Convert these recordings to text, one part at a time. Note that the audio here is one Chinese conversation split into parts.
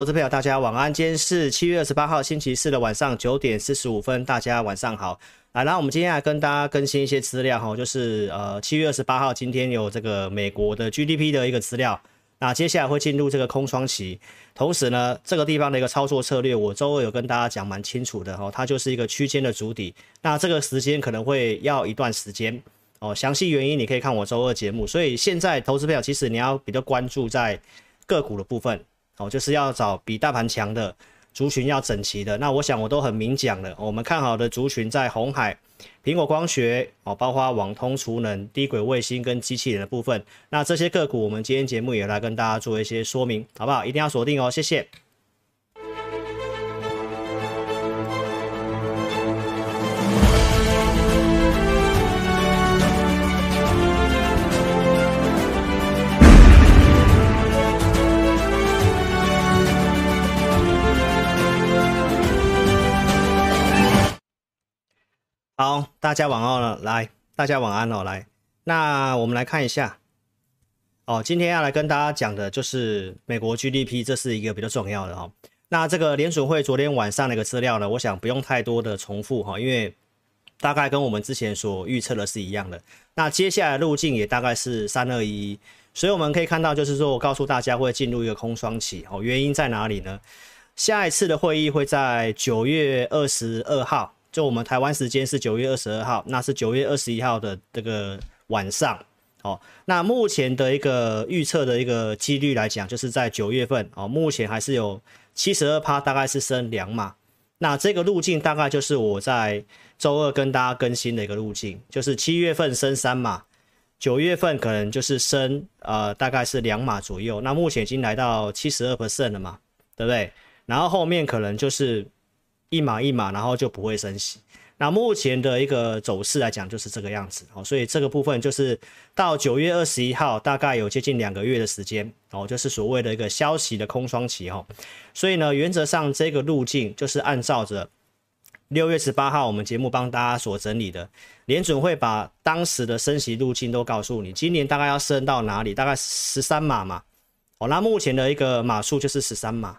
投资朋友，大家晚安。今天是七月二十八号星期四的晚上九点四十五分，大家晚上好。来，然后我们今天来跟大家更新一些资料哈，就是呃七月二十八号今天有这个美国的 GDP 的一个资料，那接下来会进入这个空窗期。同时呢，这个地方的一个操作策略，我周二有跟大家讲蛮清楚的哈，它就是一个区间的主底。那这个时间可能会要一段时间哦，详细原因你可以看我周二节目。所以现在投资朋友，其实你要比较关注在个股的部分。哦，就是要找比大盘强的族群，要整齐的。那我想我都很明讲了，我们看好的族群在红海、苹果光学哦，包括网通、储能、低轨卫星跟机器人的部分。那这些个股，我们今天节目也来跟大家做一些说明，好不好？一定要锁定哦，谢谢。好，大家晚安了。来，大家晚安哦。来，那我们来看一下哦。今天要来跟大家讲的就是美国 GDP，这是一个比较重要的哈、哦。那这个联储会昨天晚上的一个资料呢，我想不用太多的重复哈、哦，因为大概跟我们之前所预测的是一样的。那接下来路径也大概是三二一，所以我们可以看到，就是说我告诉大家会进入一个空窗期哦。原因在哪里呢？下一次的会议会在九月二十二号。就我们台湾时间是九月二十二号，那是九月二十一号的这个晚上，哦，那目前的一个预测的一个几率来讲，就是在九月份，哦，目前还是有七十二趴，大概是升两码，那这个路径大概就是我在周二跟大家更新的一个路径，就是七月份升三码，九月份可能就是升呃大概是两码左右，那目前已经来到七十二 percent 了嘛，对不对？然后后面可能就是。一码一码，然后就不会升息。那目前的一个走势来讲，就是这个样子哦。所以这个部分就是到九月二十一号，大概有接近两个月的时间哦，就是所谓的一个消息的空窗期哦。所以呢，原则上这个路径就是按照着六月十八号我们节目帮大家所整理的，联准会把当时的升息路径都告诉你，今年大概要升到哪里？大概十三码嘛。哦，那目前的一个码数就是十三码。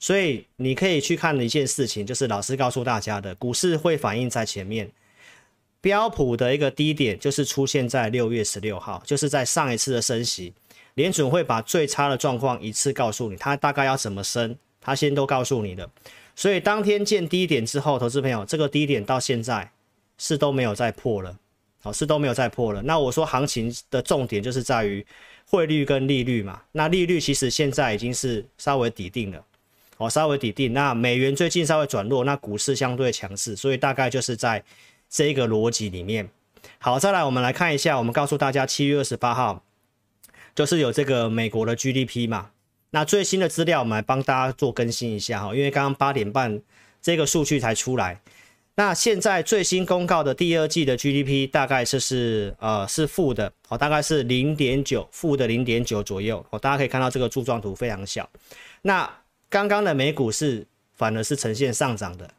所以你可以去看的一件事情，就是老师告诉大家的，股市会反映在前面。标普的一个低点就是出现在六月十六号，就是在上一次的升息，联准会把最差的状况一次告诉你，它大概要怎么升，它先都告诉你的。所以当天见低点之后，投资朋友，这个低点到现在是都没有再破了，好，是都没有再破了。那我说行情的重点就是在于汇率跟利率嘛，那利率其实现在已经是稍微底定了。哦，稍微底定，那美元最近稍微转弱，那股市相对强势，所以大概就是在这一个逻辑里面。好，再来我们来看一下，我们告诉大家七月二十八号就是有这个美国的 GDP 嘛，那最新的资料我们来帮大家做更新一下哈，因为刚刚八点半这个数据才出来，那现在最新公告的第二季的 GDP 大概就是呃是负的，哦，大概是零点九，负的零点九左右，哦，大家可以看到这个柱状图非常小，那。刚刚的美股是反而是呈现上涨的，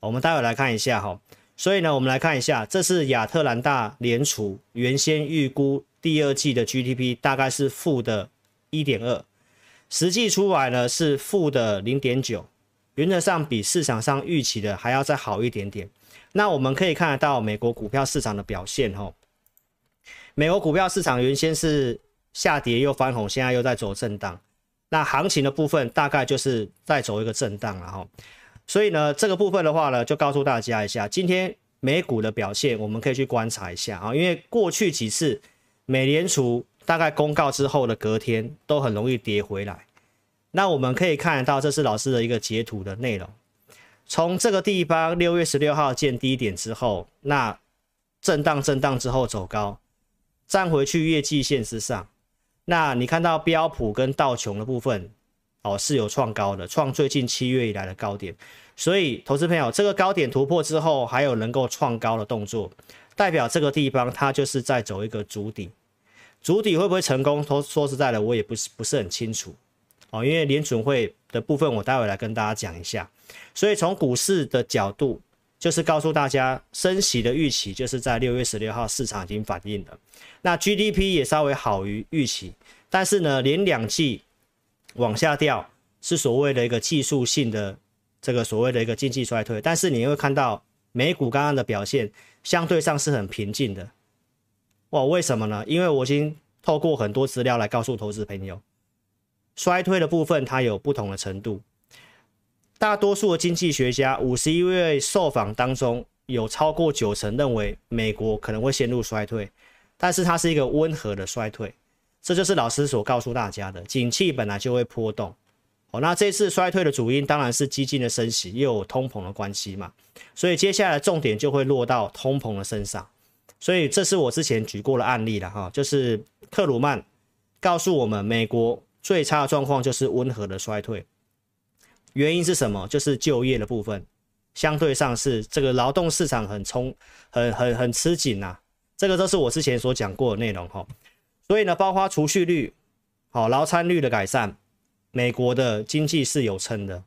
我们待会来看一下哈。所以呢，我们来看一下，这是亚特兰大联储原先预估第二季的 GDP 大概是负的一点二，实际出来呢是负的零点九，原则上比市场上预期的还要再好一点点。那我们可以看得到美国股票市场的表现哈，美国股票市场原先是下跌又翻红，现在又在走震荡。那行情的部分大概就是在走一个震荡了哈，所以呢，这个部分的话呢，就告诉大家一下，今天美股的表现，我们可以去观察一下啊，因为过去几次美联储大概公告之后的隔天都很容易跌回来。那我们可以看得到，这是老师的一个截图的内容，从这个地方六月十六号见低点之后，那震荡震荡之后走高，站回去月季线之上。那你看到标普跟道琼的部分，哦，是有创高的，创最近七月以来的高点。所以，投资朋友，这个高点突破之后，还有能够创高的动作，代表这个地方它就是在走一个主底。主底会不会成功？说说实在的，我也不是不是很清楚哦，因为联准会的部分，我待会来跟大家讲一下。所以从股市的角度，就是告诉大家，升息的预期就是在六月十六号市场已经反映了。那 GDP 也稍微好于预期，但是呢，连两季往下掉，是所谓的一个技术性的这个所谓的一个经济衰退，但是你会看到美股刚刚的表现相对上是很平静的。哇，为什么呢？因为我已经透过很多资料来告诉投资朋友，衰退的部分它有不同的程度。大多数的经济学家，五十一位受访当中，有超过九成认为美国可能会陷入衰退，但是它是一个温和的衰退。这就是老师所告诉大家的，景气本来就会波动。哦，那这次衰退的主因当然是激进的升息，又有通膨的关系嘛，所以接下来重点就会落到通膨的身上。所以这是我之前举过的案例了哈，就是克鲁曼告诉我们，美国最差的状况就是温和的衰退，原因是什么？就是就业的部分相对上是这个劳动市场很充很很很吃紧呐，这个都是我之前所讲过的内容哈。所以呢，包括储蓄率、好劳参率的改善，美国的经济是有撑的。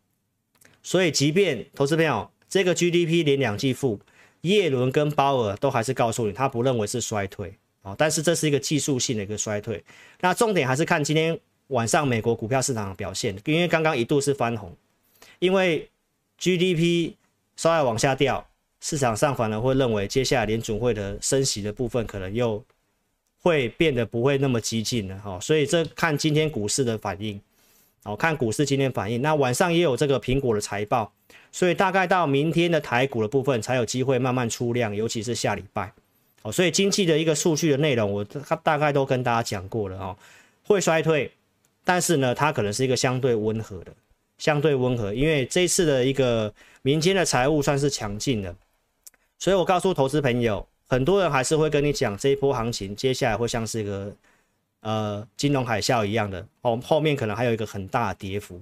所以，即便投资朋友这个 GDP 连两季负。耶伦跟鲍尔都还是告诉你，他不认为是衰退啊，但是这是一个技术性的一个衰退。那重点还是看今天晚上美国股票市场的表现，因为刚刚一度是翻红，因为 GDP 稍微往下掉，市场上反而会认为接下来联准会的升息的部分可能又会变得不会那么激进了哈，所以这看今天股市的反应，哦，看股市今天反应。那晚上也有这个苹果的财报。所以大概到明天的台股的部分才有机会慢慢出量，尤其是下礼拜。哦，所以经济的一个数据的内容，我大概都跟大家讲过了哦，会衰退，但是呢，它可能是一个相对温和的，相对温和，因为这一次的一个民间的财务算是强劲的，所以我告诉投资朋友，很多人还是会跟你讲这一波行情接下来会像是一个呃金融海啸一样的哦，后面可能还有一个很大的跌幅。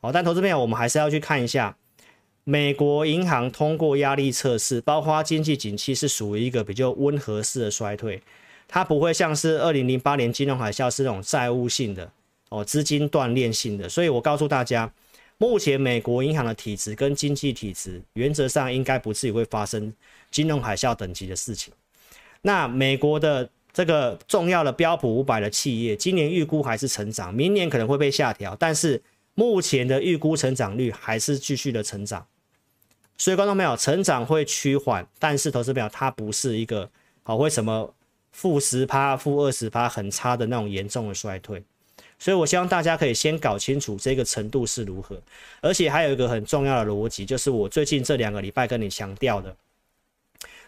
哦，但投资朋友，我们还是要去看一下。美国银行通过压力测试，包括经济景气是属于一个比较温和式的衰退，它不会像是二零零八年金融海啸是那种债务性的哦，资金断裂性的。所以我告诉大家，目前美国银行的体质跟经济体质，原则上应该不至于会发生金融海啸等级的事情。那美国的这个重要的标普五百的企业，今年预估还是成长，明年可能会被下调，但是目前的预估成长率还是继续的成长。所以观众朋友，成长会趋缓，但是投资朋友它不是一个好为什么负十趴、负二十趴很差的那种严重的衰退。所以我希望大家可以先搞清楚这个程度是如何，而且还有一个很重要的逻辑，就是我最近这两个礼拜跟你强调的，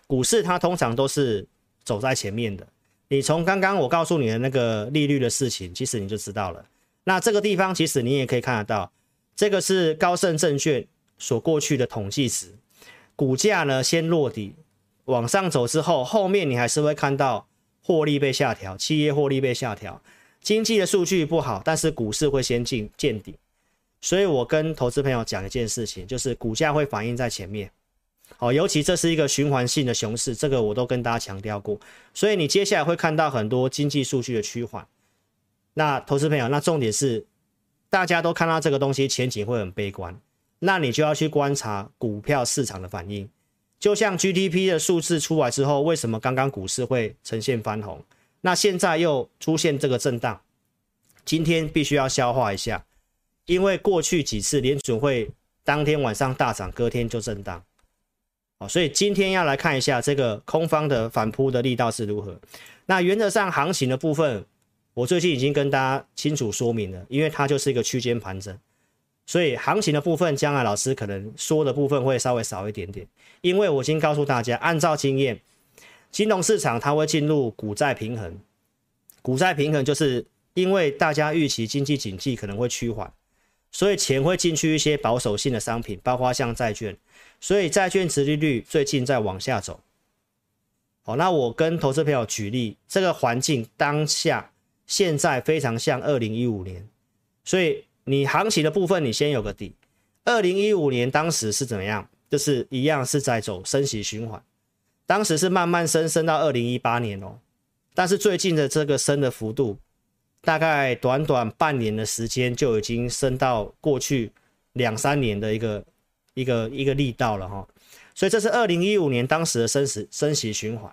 股市它通常都是走在前面的。你从刚刚我告诉你的那个利率的事情，其实你就知道了。那这个地方其实你也可以看得到，这个是高盛证券。所过去的统计值，股价呢先落底，往上走之后，后面你还是会看到获利被下调，企业获利被下调，经济的数据不好，但是股市会先进见底。所以我跟投资朋友讲一件事情，就是股价会反映在前面，好，尤其这是一个循环性的熊市，这个我都跟大家强调过。所以你接下来会看到很多经济数据的趋缓。那投资朋友，那重点是大家都看到这个东西前景会很悲观。那你就要去观察股票市场的反应，就像 GDP 的数字出来之后，为什么刚刚股市会呈现翻红？那现在又出现这个震荡，今天必须要消化一下，因为过去几次联准会当天晚上大涨，隔天就震荡，好，所以今天要来看一下这个空方的反扑的力道是如何。那原则上行情的部分，我最近已经跟大家清楚说明了，因为它就是一个区间盘整。所以行情的部分，将来老师可能说的部分会稍微少一点点，因为我已经告诉大家，按照经验，金融市场它会进入股债平衡，股债平衡就是因为大家预期经济景气可能会趋缓，所以钱会进去一些保守性的商品，包括像债券，所以债券殖利率最近在往下走。好，那我跟投资朋友举例，这个环境当下现在非常像二零一五年，所以。你行情的部分，你先有个底。二零一五年当时是怎么样？就是一样是在走升息循环，当时是慢慢升，升到二零一八年哦。但是最近的这个升的幅度，大概短短半年的时间就已经升到过去两三年的一个一个一个力道了哈。所以这是二零一五年当时的升息升息循环。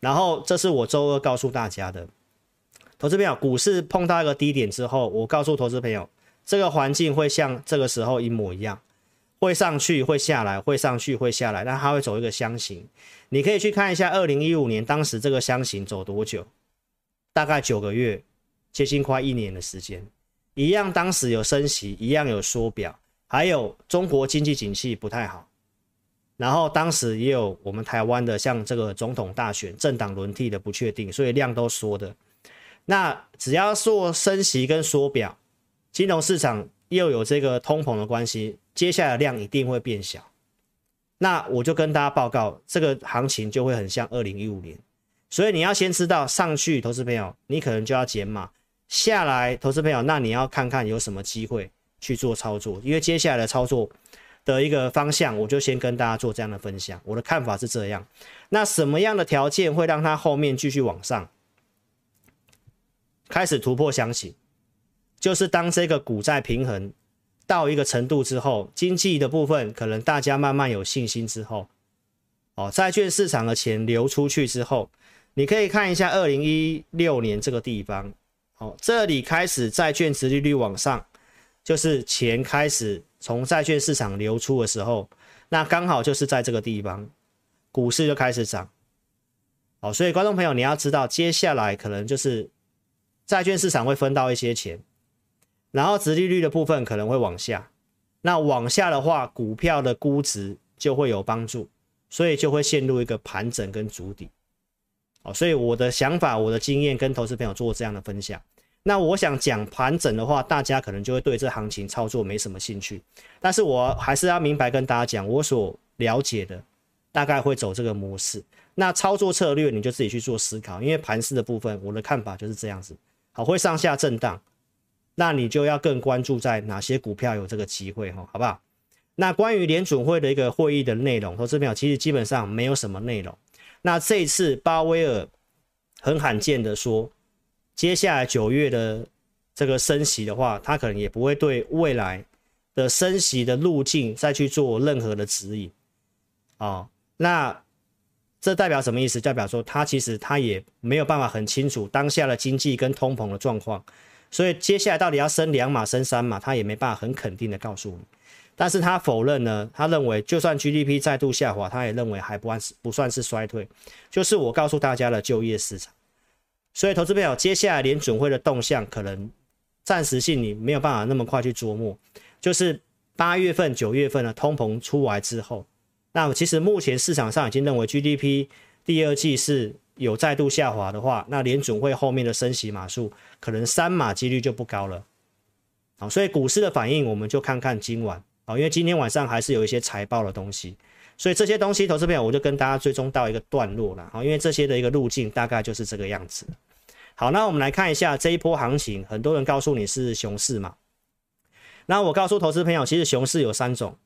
然后这是我周二告诉大家的，投资朋友，股市碰到一个低点之后，我告诉投资朋友。这个环境会像这个时候一模一样，会上去会下来，会上去会下来，那它会走一个箱型。你可以去看一下二零一五年当时这个箱型走多久，大概九个月，接近快一年的时间。一样，当时有升息，一样有缩表，还有中国经济景气不太好，然后当时也有我们台湾的像这个总统大选、政党轮替的不确定，所以量都缩的。那只要做升息跟缩表，金融市场又有这个通膨的关系，接下来量一定会变小。那我就跟大家报告，这个行情就会很像二零一五年，所以你要先知道上去，投资朋友，你可能就要减码。下来，投资朋友，那你要看看有什么机会去做操作，因为接下来的操作的一个方向，我就先跟大家做这样的分享。我的看法是这样，那什么样的条件会让它后面继续往上，开始突破箱型？就是当这个股债平衡到一个程度之后，经济的部分可能大家慢慢有信心之后，哦，债券市场的钱流出去之后，你可以看一下二零一六年这个地方。哦，这里开始债券殖利率往上，就是钱开始从债券市场流出的时候，那刚好就是在这个地方，股市就开始涨。哦，所以观众朋友你要知道，接下来可能就是债券市场会分到一些钱，然后殖利率的部分可能会往下，那往下的话，股票的估值就会有帮助，所以就会陷入一个盘整跟筑底。哦，所以我的想法、我的经验跟投资朋友做这样的分享。那我想讲盘整的话，大家可能就会对这行情操作没什么兴趣。但是我还是要明白跟大家讲，我所了解的大概会走这个模式。那操作策略你就自己去做思考，因为盘势的部分，我的看法就是这样子。好，会上下震荡，那你就要更关注在哪些股票有这个机会哈，好不好？那关于联准会的一个会议的内容，投资朋友其实基本上没有什么内容。那这一次鲍威尔很罕见的说，接下来九月的这个升息的话，他可能也不会对未来的升息的路径再去做任何的指引。哦，那这代表什么意思？代表说他其实他也没有办法很清楚当下的经济跟通膨的状况，所以接下来到底要升两码升三码，他也没办法很肯定的告诉你。但是他否认呢，他认为就算 GDP 再度下滑，他也认为还不算是不算是衰退，就是我告诉大家的就业市场。所以投资朋友，接下来联准会的动向可能暂时性你没有办法那么快去琢磨，就是八月份、九月份的通膨出来之后，那其实目前市场上已经认为 GDP 第二季是有再度下滑的话，那联准会后面的升息码数可能三码几率就不高了。好，所以股市的反应我们就看看今晚。好，因为今天晚上还是有一些财报的东西，所以这些东西，投资朋友我就跟大家追踪到一个段落了。好，因为这些的一个路径大概就是这个样子。好，那我们来看一下这一波行情，很多人告诉你是熊市嘛，那我告诉投资朋友，其实熊市有三种，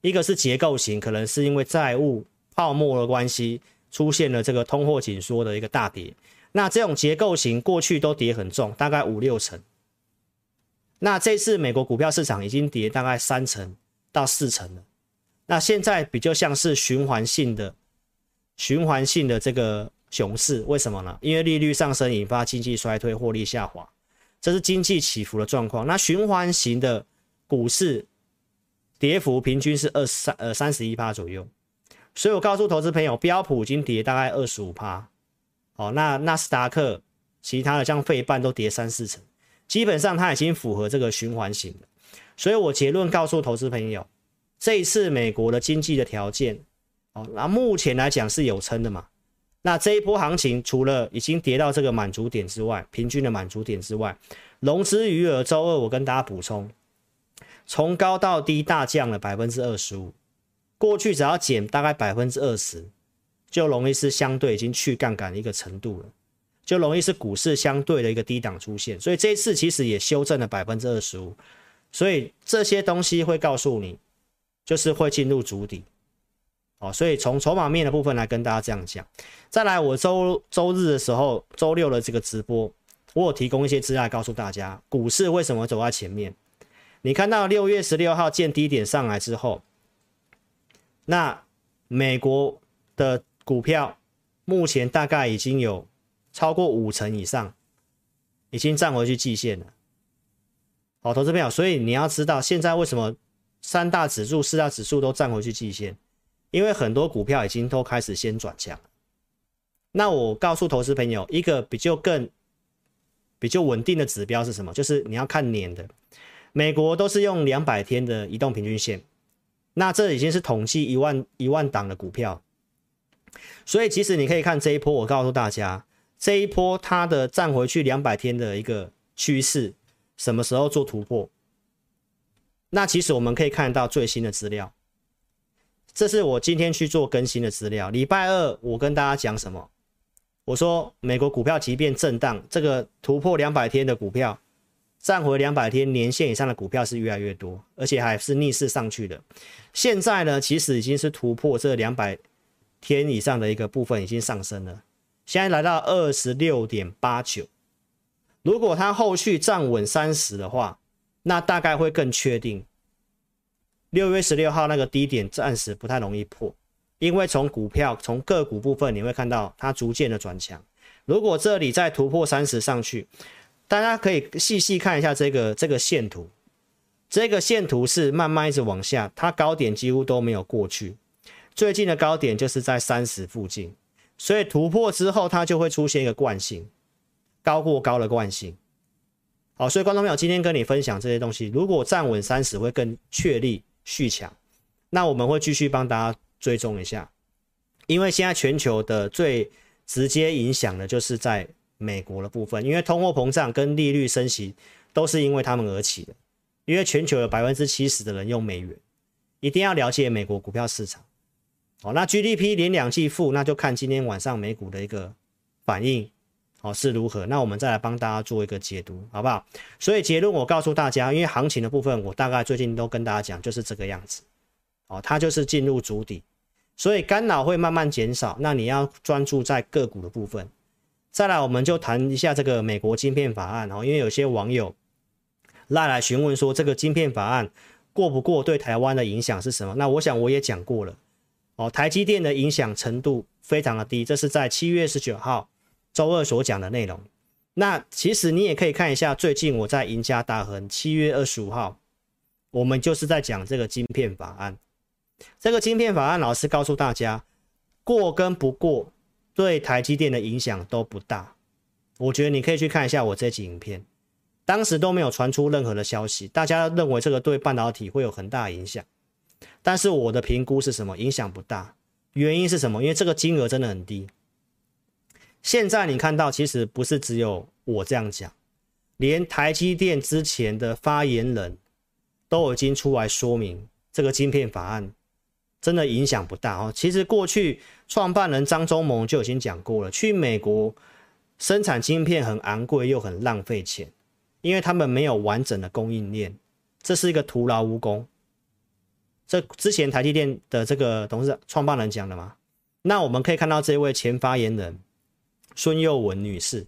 一个是结构型，可能是因为债务泡沫的关系出现了这个通货紧缩的一个大跌，那这种结构型过去都跌很重，大概五六成，那这次美国股票市场已经跌大概三成。到四成了，那现在比较像是循环性的、循环性的这个熊市，为什么呢？因为利率上升引发经济衰退、获利下滑，这是经济起伏的状况。那循环型的股市跌幅平均是二三呃三十一趴左右，所以我告诉投资朋友，标普已经跌大概二十五趴，哦，那纳斯达克其他的像费半都跌三四成，基本上它已经符合这个循环型的。所以我结论告诉投资朋友，这一次美国的经济的条件，哦，那目前来讲是有撑的嘛。那这一波行情除了已经跌到这个满足点之外，平均的满足点之外，融资余额周二我跟大家补充，从高到低大降了百分之二十五。过去只要减大概百分之二十，就容易是相对已经去杠杆的一个程度了，就容易是股市相对的一个低档出现。所以这一次其实也修正了百分之二十五。所以这些东西会告诉你，就是会进入主底，哦，所以从筹码面的部分来跟大家这样讲。再来，我周周日的时候，周六的这个直播，我有提供一些资料告诉大家，股市为什么走在前面。你看到六月十六号见低点上来之后，那美国的股票目前大概已经有超过五成以上，已经站回去季线了。好，投资朋友，所以你要知道现在为什么三大指数、四大指数都站回去季线，因为很多股票已经都开始先转强。那我告诉投资朋友，一个比较更比较稳定的指标是什么？就是你要看年的，美国都是用两百天的移动平均线，那这已经是统计一万一万档的股票，所以其实你可以看这一波，我告诉大家，这一波它的站回去两百天的一个趋势。什么时候做突破？那其实我们可以看到最新的资料，这是我今天去做更新的资料。礼拜二我跟大家讲什么？我说美国股票即便震荡，这个突破两百天的股票，站回两百天年线以上的股票是越来越多，而且还是逆势上去的。现在呢，其实已经是突破这两百天以上的一个部分已经上升了，现在来到二十六点八九。如果它后续站稳三十的话，那大概会更确定。六月十六号那个低点暂时不太容易破，因为从股票从个股部分你会看到它逐渐的转强。如果这里再突破三十上去，大家可以细细看一下这个这个线图，这个线图是慢慢一直往下，它高点几乎都没有过去，最近的高点就是在三十附近，所以突破之后它就会出现一个惯性。高过高的惯性，好，所以观众朋友，今天跟你分享这些东西，如果站稳三十会更确立续强，那我们会继续帮大家追踪一下，因为现在全球的最直接影响的就是在美国的部分，因为通货膨胀跟利率升息都是因为他们而起的，因为全球有百分之七十的人用美元，一定要了解美国股票市场，好，那 GDP 连两季负，那就看今天晚上美股的一个反应。好，是如何？那我们再来帮大家做一个解读，好不好？所以结论我告诉大家，因为行情的部分，我大概最近都跟大家讲，就是这个样子。哦，它就是进入主底，所以干扰会慢慢减少。那你要专注在个股的部分。再来，我们就谈一下这个美国晶片法案哦，因为有些网友赖来询问说，这个晶片法案过不过，对台湾的影响是什么？那我想我也讲过了。哦，台积电的影响程度非常的低，这是在七月十九号。周二所讲的内容，那其实你也可以看一下，最近我在赢家大亨七月二十五号，我们就是在讲这个晶片法案。这个晶片法案，老师告诉大家，过跟不过对台积电的影响都不大。我觉得你可以去看一下我这集影片，当时都没有传出任何的消息，大家认为这个对半导体会有很大的影响，但是我的评估是什么？影响不大。原因是什么？因为这个金额真的很低。现在你看到，其实不是只有我这样讲，连台积电之前的发言人都已经出来说明，这个晶片法案真的影响不大哦。其实过去创办人张忠谋就已经讲过了，去美国生产晶片很昂贵又很浪费钱，因为他们没有完整的供应链，这是一个徒劳无功。这之前台积电的这个董事长创办人讲的嘛，那我们可以看到这位前发言人。孙佑文女士，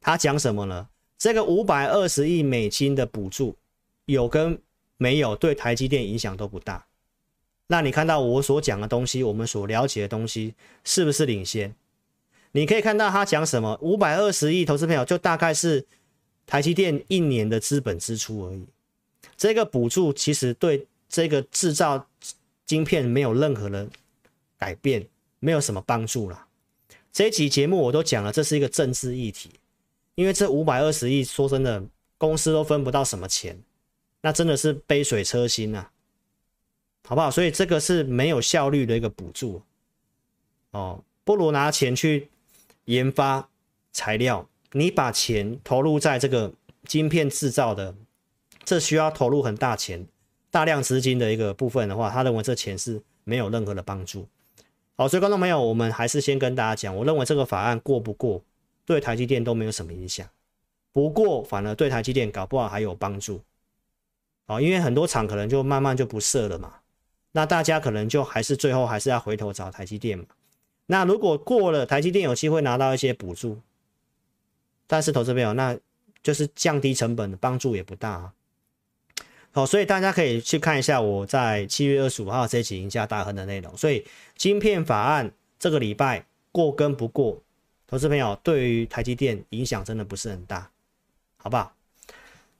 她讲什么呢？这个五百二十亿美金的补助有跟没有，对台积电影响都不大。那你看到我所讲的东西，我们所了解的东西是不是领先？你可以看到他讲什么？五百二十亿投资朋友就大概是台积电一年的资本支出而已。这个补助其实对这个制造晶片没有任何的改变，没有什么帮助啦。这一集节目我都讲了，这是一个政治议题，因为这五百二十亿，说真的，公司都分不到什么钱，那真的是杯水车薪啊，好不好？所以这个是没有效率的一个补助，哦，不如拿钱去研发材料，你把钱投入在这个晶片制造的，这需要投入很大钱、大量资金的一个部分的话，他认为这钱是没有任何的帮助。好，所以观众朋友，我们还是先跟大家讲，我认为这个法案过不过，对台积电都没有什么影响，不过反而对台积电搞不好还有帮助。好，因为很多厂可能就慢慢就不设了嘛，那大家可能就还是最后还是要回头找台积电嘛。那如果过了，台积电有机会拿到一些补助，但是投资朋友，那就是降低成本的帮助也不大啊。好，所以大家可以去看一下我在七月二十五号这期赢家大亨的内容。所以晶片法案这个礼拜过跟不过，投资朋友对于台积电影响真的不是很大，好不好？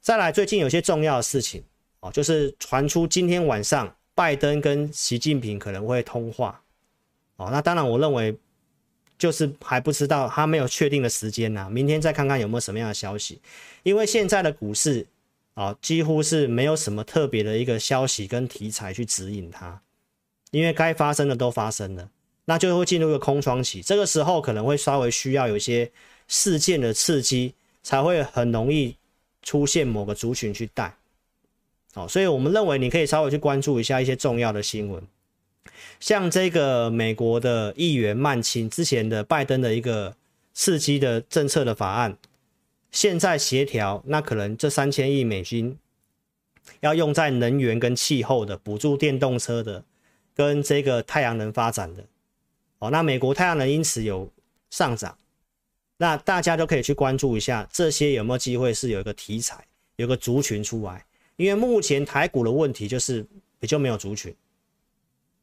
再来，最近有些重要的事情哦，就是传出今天晚上拜登跟习近平可能会通话哦。那当然，我认为就是还不知道，他没有确定的时间呐。明天再看看有没有什么样的消息。因为现在的股市啊，几乎是没有什么特别的一个消息跟题材去指引它，因为该发生的都发生了，那就会进入一个空窗期。这个时候可能会稍微需要有一些事件的刺激，才会很容易。出现某个族群去带，好，所以我们认为你可以稍微去关注一下一些重要的新闻，像这个美国的议员曼青之前的拜登的一个刺激的政策的法案，现在协调，那可能这三千亿美金要用在能源跟气候的补助电动车的跟这个太阳能发展的，哦，那美国太阳能因此有上涨。那大家都可以去关注一下这些有没有机会是有一个题材，有个族群出来。因为目前台股的问题就是比较没有族群，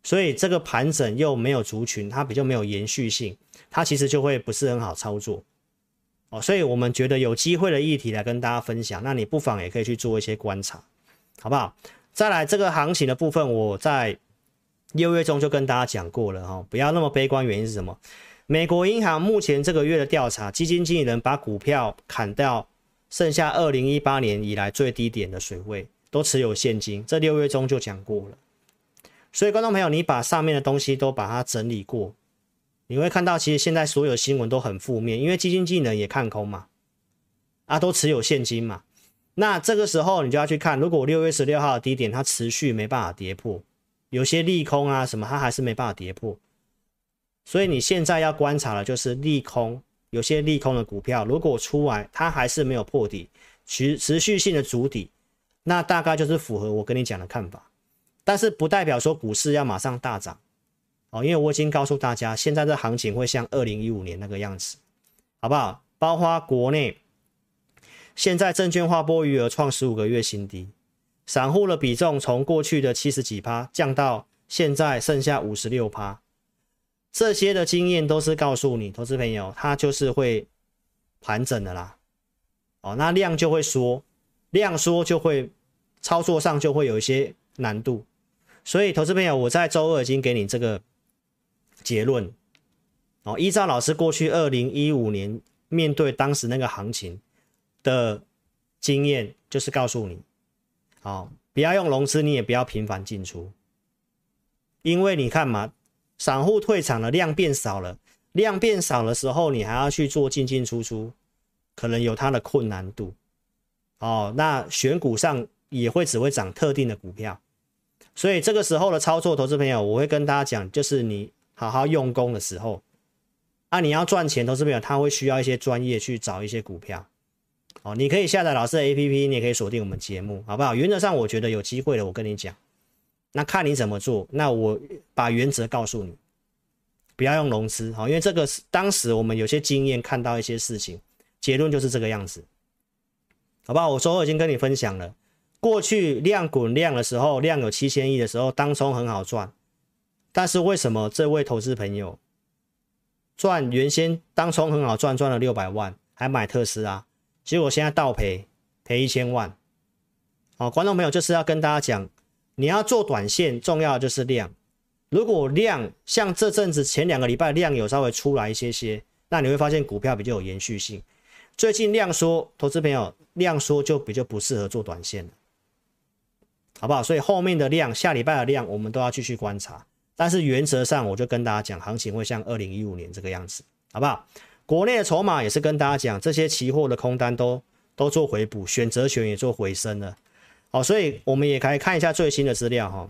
所以这个盘整又没有族群，它比较没有延续性，它其实就会不是很好操作哦。所以我们觉得有机会的议题来跟大家分享，那你不妨也可以去做一些观察，好不好？再来这个行情的部分，我在六月中就跟大家讲过了哈，不要那么悲观，原因是什么？美国银行目前这个月的调查，基金经理人把股票砍掉，剩下二零一八年以来最低点的水位，都持有现金。这六月中就讲过了。所以观众朋友，你把上面的东西都把它整理过，你会看到其实现在所有新闻都很负面，因为基金技能也看空嘛，啊，都持有现金嘛。那这个时候你就要去看，如果六月十六号的低点它持续没办法跌破，有些利空啊什么，它还是没办法跌破。所以你现在要观察的，就是利空，有些利空的股票，如果出来它还是没有破底，持持续性的筑底，那大概就是符合我跟你讲的看法。但是不代表说股市要马上大涨哦，因为我已经告诉大家，现在的行情会像二零一五年那个样子，好不好？包括国内，现在证券划拨余额创十五个月新低，散户的比重从过去的七十几趴降到现在剩下五十六趴。这些的经验都是告诉你，投资朋友，它就是会盘整的啦。哦，那量就会缩，量缩就会操作上就会有一些难度。所以，投资朋友，我在周二已经给你这个结论。哦，依照老师过去二零一五年面对当时那个行情的经验，就是告诉你，哦，不要用融资，你也不要频繁进出，因为你看嘛。散户退场了，量变少了，量变少的时候，你还要去做进进出出，可能有它的困难度。哦，那选股上也会只会涨特定的股票，所以这个时候的操作，投资朋友，我会跟大家讲，就是你好好用功的时候，啊，你要赚钱，投资朋友他会需要一些专业去找一些股票。哦，你可以下载老师的 APP，你也可以锁定我们节目，好不好？原则上我觉得有机会的，我跟你讲。那看你怎么做，那我把原则告诉你，不要用融资，好，因为这个是当时我们有些经验，看到一些事情，结论就是这个样子，好不好？我昨天已经跟你分享了，过去量滚量的时候，量有七千亿的时候，当冲很好赚，但是为什么这位投资朋友赚原先当冲很好赚，赚了六百万，还买特斯拉，结果现在倒赔赔一千万？好，观众朋友就是要跟大家讲。你要做短线，重要的就是量。如果量像这阵子前两个礼拜量有稍微出来一些些，那你会发现股票比较有延续性。最近量缩，投资朋友量缩就比较不适合做短线了，好不好？所以后面的量，下礼拜的量我们都要继续观察。但是原则上，我就跟大家讲，行情会像二零一五年这个样子，好不好？国内的筹码也是跟大家讲，这些期货的空单都都做回补，选择权也做回升了。好，所以我们也可以看一下最新的资料哈。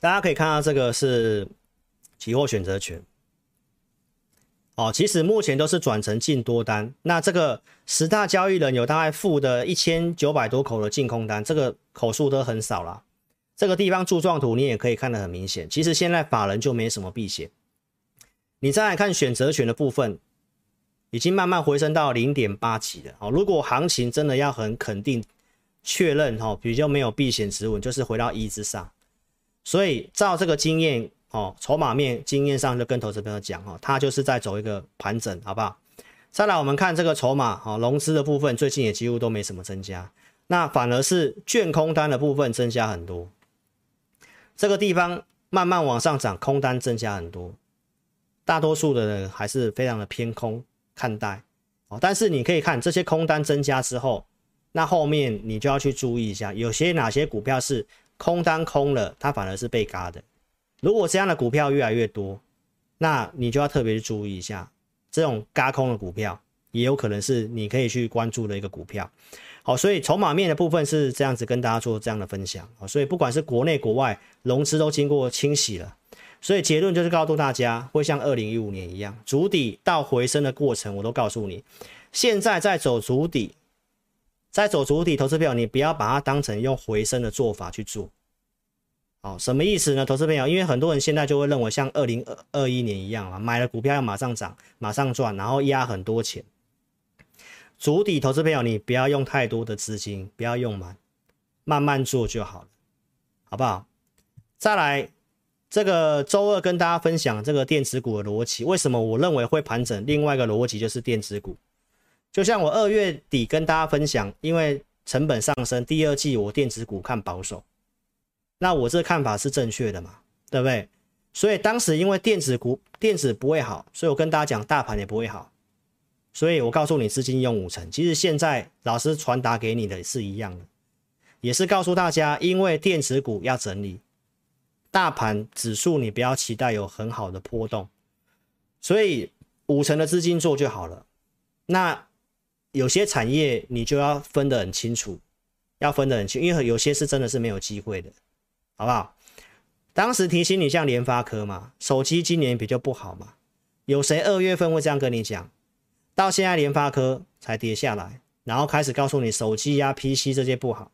大家可以看到这个是期货选择权。哦，其实目前都是转成净多单。那这个十大交易人有大概负的一千九百多口的净空单，这个口数都很少了。这个地方柱状图你也可以看得很明显。其实现在法人就没什么避险。你再来看选择权的部分。已经慢慢回升到零点八几了。哦，如果行情真的要很肯定确认哈，比较没有避险止稳，就是回到一之上。所以照这个经验哦，筹码面经验上就跟投资朋友讲哈，它就是在走一个盘整，好不好？再来，我们看这个筹码，好，融资的部分最近也几乎都没什么增加，那反而是券空单的部分增加很多。这个地方慢慢往上涨，空单增加很多，大多数的人还是非常的偏空看待。哦，但是你可以看这些空单增加之后，那后面你就要去注意一下，有些哪些股票是空单空了，它反而是被嘎的。如果这样的股票越来越多，那你就要特别去注意一下。这种嘎空的股票也有可能是你可以去关注的一个股票。好，所以筹码面的部分是这样子跟大家做这样的分享。好，所以不管是国内国外融资都经过清洗了，所以结论就是告诉大家会像二零一五年一样，足底到回升的过程，我都告诉你，现在在走足底，在走足底，投资票你不要把它当成用回升的做法去做。好，什么意思呢？投资朋友，因为很多人现在就会认为像二零二一年一样啊，买了股票要马上涨、马上赚，然后压很多钱。足底，投资朋友，你不要用太多的资金，不要用满，慢慢做就好了，好不好？再来，这个周二跟大家分享这个电子股的逻辑，为什么我认为会盘整？另外一个逻辑就是电子股，就像我二月底跟大家分享，因为成本上升，第二季我电子股看保守。那我这看法是正确的嘛？对不对？所以当时因为电子股电子不会好，所以我跟大家讲大盘也不会好，所以我告诉你资金用五成。其实现在老师传达给你的是一样的，也是告诉大家，因为电子股要整理，大盘指数你不要期待有很好的波动，所以五成的资金做就好了。那有些产业你就要分得很清楚，要分得很清，因为有些是真的是没有机会的。好不好？当时提醒你像联发科嘛，手机今年比较不好嘛。有谁二月份会这样跟你讲？到现在联发科才跌下来，然后开始告诉你手机呀、PC 这些不好。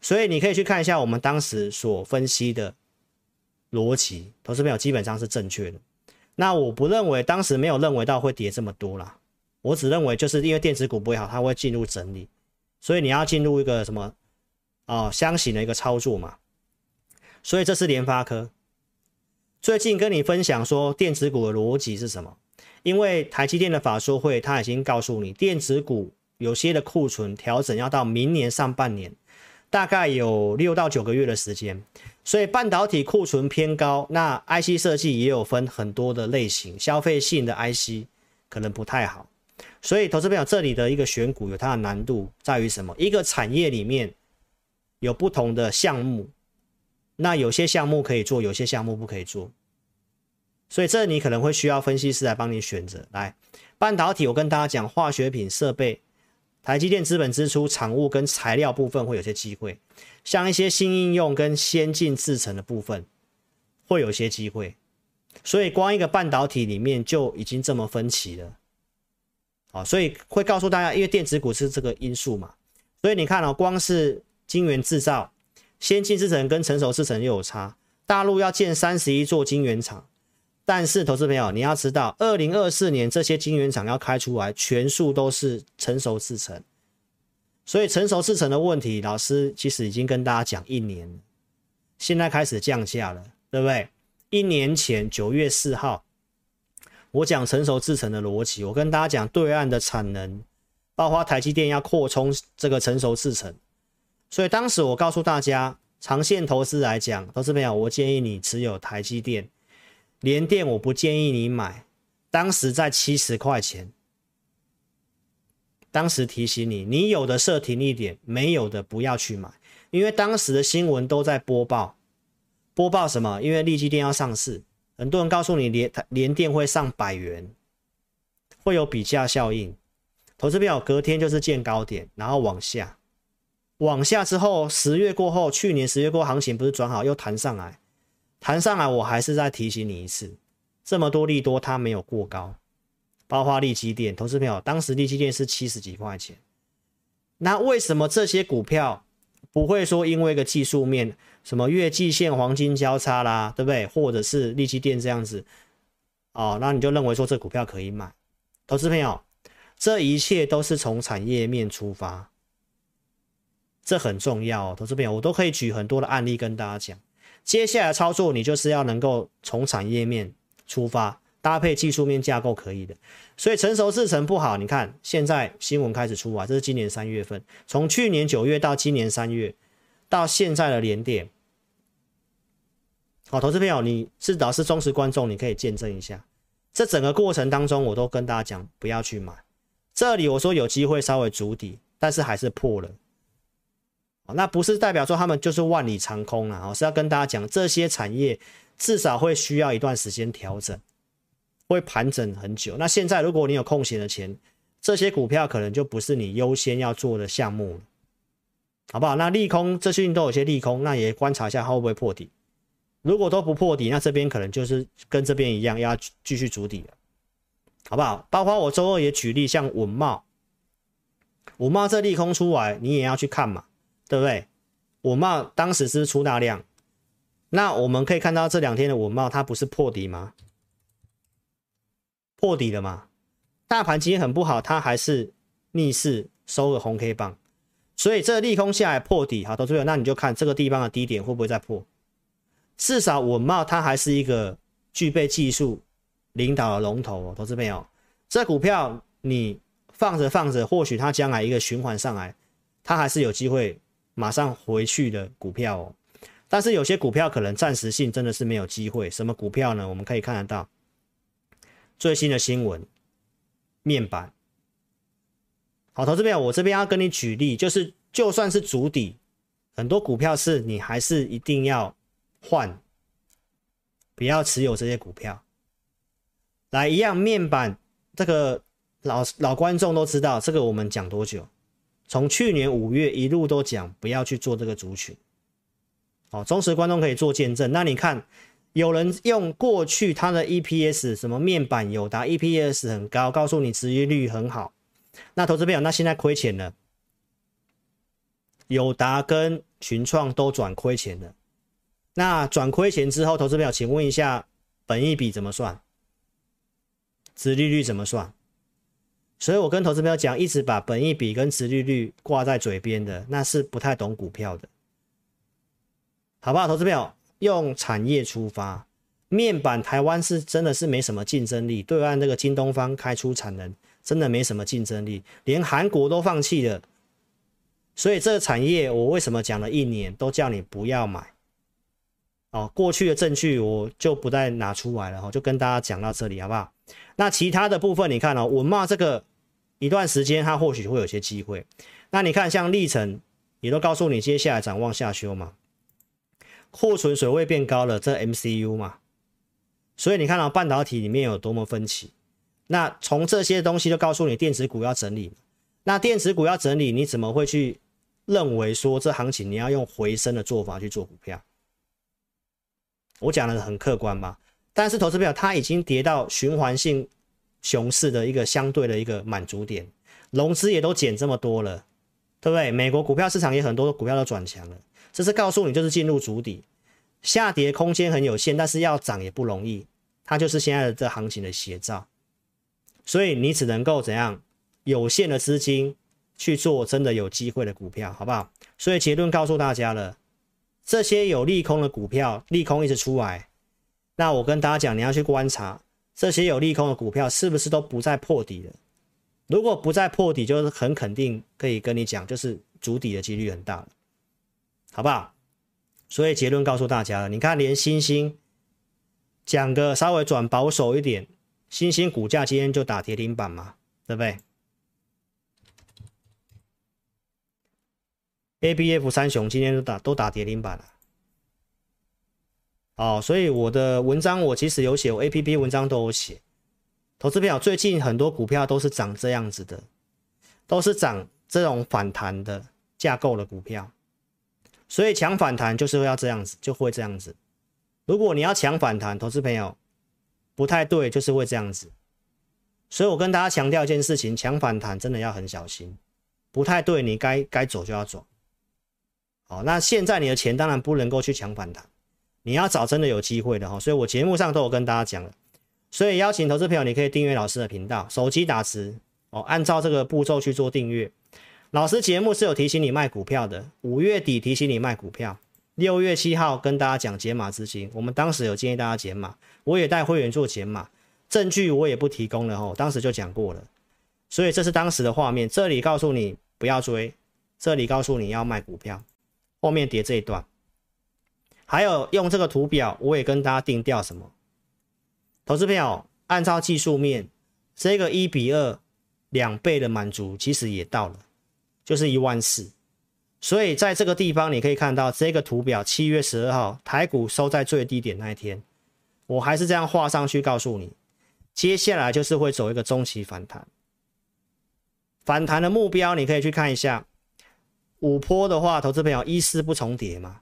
所以你可以去看一下我们当时所分析的逻辑，投资朋友基本上是正确的。那我不认为当时没有认为到会跌这么多啦，我只认为就是因为电子股不会好，它会进入整理，所以你要进入一个什么哦箱型的一个操作嘛。所以这是联发科。最近跟你分享说电子股的逻辑是什么？因为台积电的法说会，他已经告诉你，电子股有些的库存调整要到明年上半年，大概有六到九个月的时间。所以半导体库存偏高，那 IC 设计也有分很多的类型，消费性的 IC 可能不太好。所以投资朋友这里的一个选股有它的难度在于什么？一个产业里面有不同的项目。那有些项目可以做，有些项目不可以做，所以这你可能会需要分析师来帮你选择。来，半导体我跟大家讲，化学品设备，台积电资本支出、产物跟材料部分会有些机会，像一些新应用跟先进制程的部分会有些机会，所以光一个半导体里面就已经这么分歧了，好，所以会告诉大家，因为电子股是这个因素嘛，所以你看哦，光是晶圆制造。先进制程跟成熟制程又有差，大陆要建三十一座晶圆厂，但是投资朋友你要知道，二零二四年这些晶圆厂要开出来，全数都是成熟制程，所以成熟制程的问题，老师其实已经跟大家讲一年了，现在开始降价了，对不对？一年前九月四号，我讲成熟制程的逻辑，我跟大家讲对岸的产能，包括台积电要扩充这个成熟制程。所以当时我告诉大家，长线投资来讲，投资朋友，我建议你持有台积电、连电，我不建议你买。当时在七十块钱，当时提醒你，你有的设停一点，没有的不要去买，因为当时的新闻都在播报，播报什么？因为利基电要上市，很多人告诉你联联电会上百元，会有比价效应。投资票，隔天就是见高点，然后往下。往下之后，十月过后，去年十月过后行情不是转好，又弹上来，弹上来，我还是再提醒你一次，这么多利多它没有过高，包括力积电，投资朋友，当时利基电是七十几块钱，那为什么这些股票不会说因为一个技术面，什么月季线黄金交叉啦，对不对？或者是利基电这样子，哦，那你就认为说这股票可以买，投资朋友，这一切都是从产业面出发。这很重要哦，投资朋友，我都可以举很多的案例跟大家讲。接下来操作，你就是要能够从产业面出发，搭配技术面架构可以的。所以成熟制程不好，你看现在新闻开始出来，这是今年三月份，从去年九月到今年三月，到现在的连电。好，投资朋友，你是老师忠实观众，你可以见证一下，这整个过程当中，我都跟大家讲不要去买。这里我说有机会稍微筑底，但是还是破了。那不是代表说他们就是万里长空了，是要跟大家讲，这些产业至少会需要一段时间调整，会盘整很久。那现在如果你有空闲的钱，这些股票可能就不是你优先要做的项目了，好不好？那利空这些都有些利空，那也观察一下它会不会破底。如果都不破底，那这边可能就是跟这边一样要继续筑底了，好不好？包括我周二也举例，像稳懋，稳懋这利空出来，你也要去看嘛。对不对？稳懋当时是出大量，那我们可以看到这两天的稳懋，它不是破底吗？破底了嘛？大盘今天很不好，它还是逆势收了红 K 棒，所以这利空下来破底，好，投资者，那你就看这个地方的低点会不会再破？至少稳懋它还是一个具备技术领导的龙头哦，投资朋友，这股票你放着放着，或许它将来一个循环上来，它还是有机会。马上回去的股票哦，但是有些股票可能暂时性真的是没有机会。什么股票呢？我们可以看得到最新的新闻，面板。好，投资朋友，我这边要跟你举例，就是就算是主底，很多股票是你还是一定要换，不要持有这些股票。来，一样面板，这个老老观众都知道，这个我们讲多久？从去年五月一路都讲不要去做这个族群，哦，忠实观众可以做见证。那你看，有人用过去他的 EPS 什么面板友达 EPS 很高，告诉你殖利率很好。那投资朋友，那现在亏钱了，友达跟群创都转亏钱了。那转亏钱之后，投资朋友，请问一下，本益比怎么算？殖利率怎么算？所以我跟投资朋友讲，一直把本益比跟殖利率挂在嘴边的，那是不太懂股票的，好不好？投资朋友用产业出发，面板台湾是真的是没什么竞争力，对岸那个京东方开出产能，真的没什么竞争力，连韩国都放弃了。所以这个产业我为什么讲了一年都叫你不要买？哦，过去的证据我就不再拿出来了哈，就跟大家讲到这里，好不好？那其他的部分你看哦，稳茂这个。一段时间，它或许会有些机会。那你看，像力成也都告诉你接下来展望下修嘛，库存水位变高了，这 MCU 嘛。所以你看到半导体里面有多么分歧。那从这些东西就告诉你，电子股要整理。那电子股要整理，你怎么会去认为说这行情你要用回升的做法去做股票？我讲的很客观吧。但是投资票它已经跌到循环性。熊市的一个相对的一个满足点，融资也都减这么多了，对不对？美国股票市场也很多股票都转强了，这是告诉你就是进入主底，下跌空间很有限，但是要涨也不容易，它就是现在的这行情的写照，所以你只能够怎样有限的资金去做真的有机会的股票，好不好？所以结论告诉大家了，这些有利空的股票，利空一直出来，那我跟大家讲，你要去观察。这些有利空的股票是不是都不再破底了？如果不再破底，就是很肯定可以跟你讲，就是筑底的几率很大，好不好？所以结论告诉大家了，你看连星星讲个稍微转保守一点，星星股价今天就打跌停板嘛，对不对？ABF 三雄今天都打都打跌停板了。哦，所以我的文章我其实有写，我 APP 文章都有写。投资朋友最近很多股票都是涨这样子的，都是涨这种反弹的架构的股票。所以抢反弹就是要这样子，就会这样子。如果你要抢反弹，投资朋友不太对，就是会这样子。所以我跟大家强调一件事情，抢反弹真的要很小心，不太对，你该该走就要走。好，那现在你的钱当然不能够去抢反弹。你要找真的有机会的哈，所以我节目上都有跟大家讲了，所以邀请投资朋友，你可以订阅老师的频道，手机打字哦，按照这个步骤去做订阅。老师节目是有提醒你卖股票的，五月底提醒你卖股票，六月七号跟大家讲解码资金，我们当时有建议大家减码，我也带会员做减码，证据我也不提供了哦，当时就讲过了。所以这是当时的画面，这里告诉你不要追，这里告诉你要卖股票，后面叠这一段，还有用这个图表，我也跟大家定调什么？投资朋友，按照技术面，这个一比二两倍的满足其实也到了，就是一万四。所以在这个地方你可以看到这个图表，七月十二号台股收在最低点那一天，我还是这样画上去告诉你，接下来就是会走一个中期反弹。反弹的目标，你可以去看一下五波的话，投资朋友一四不重叠嘛？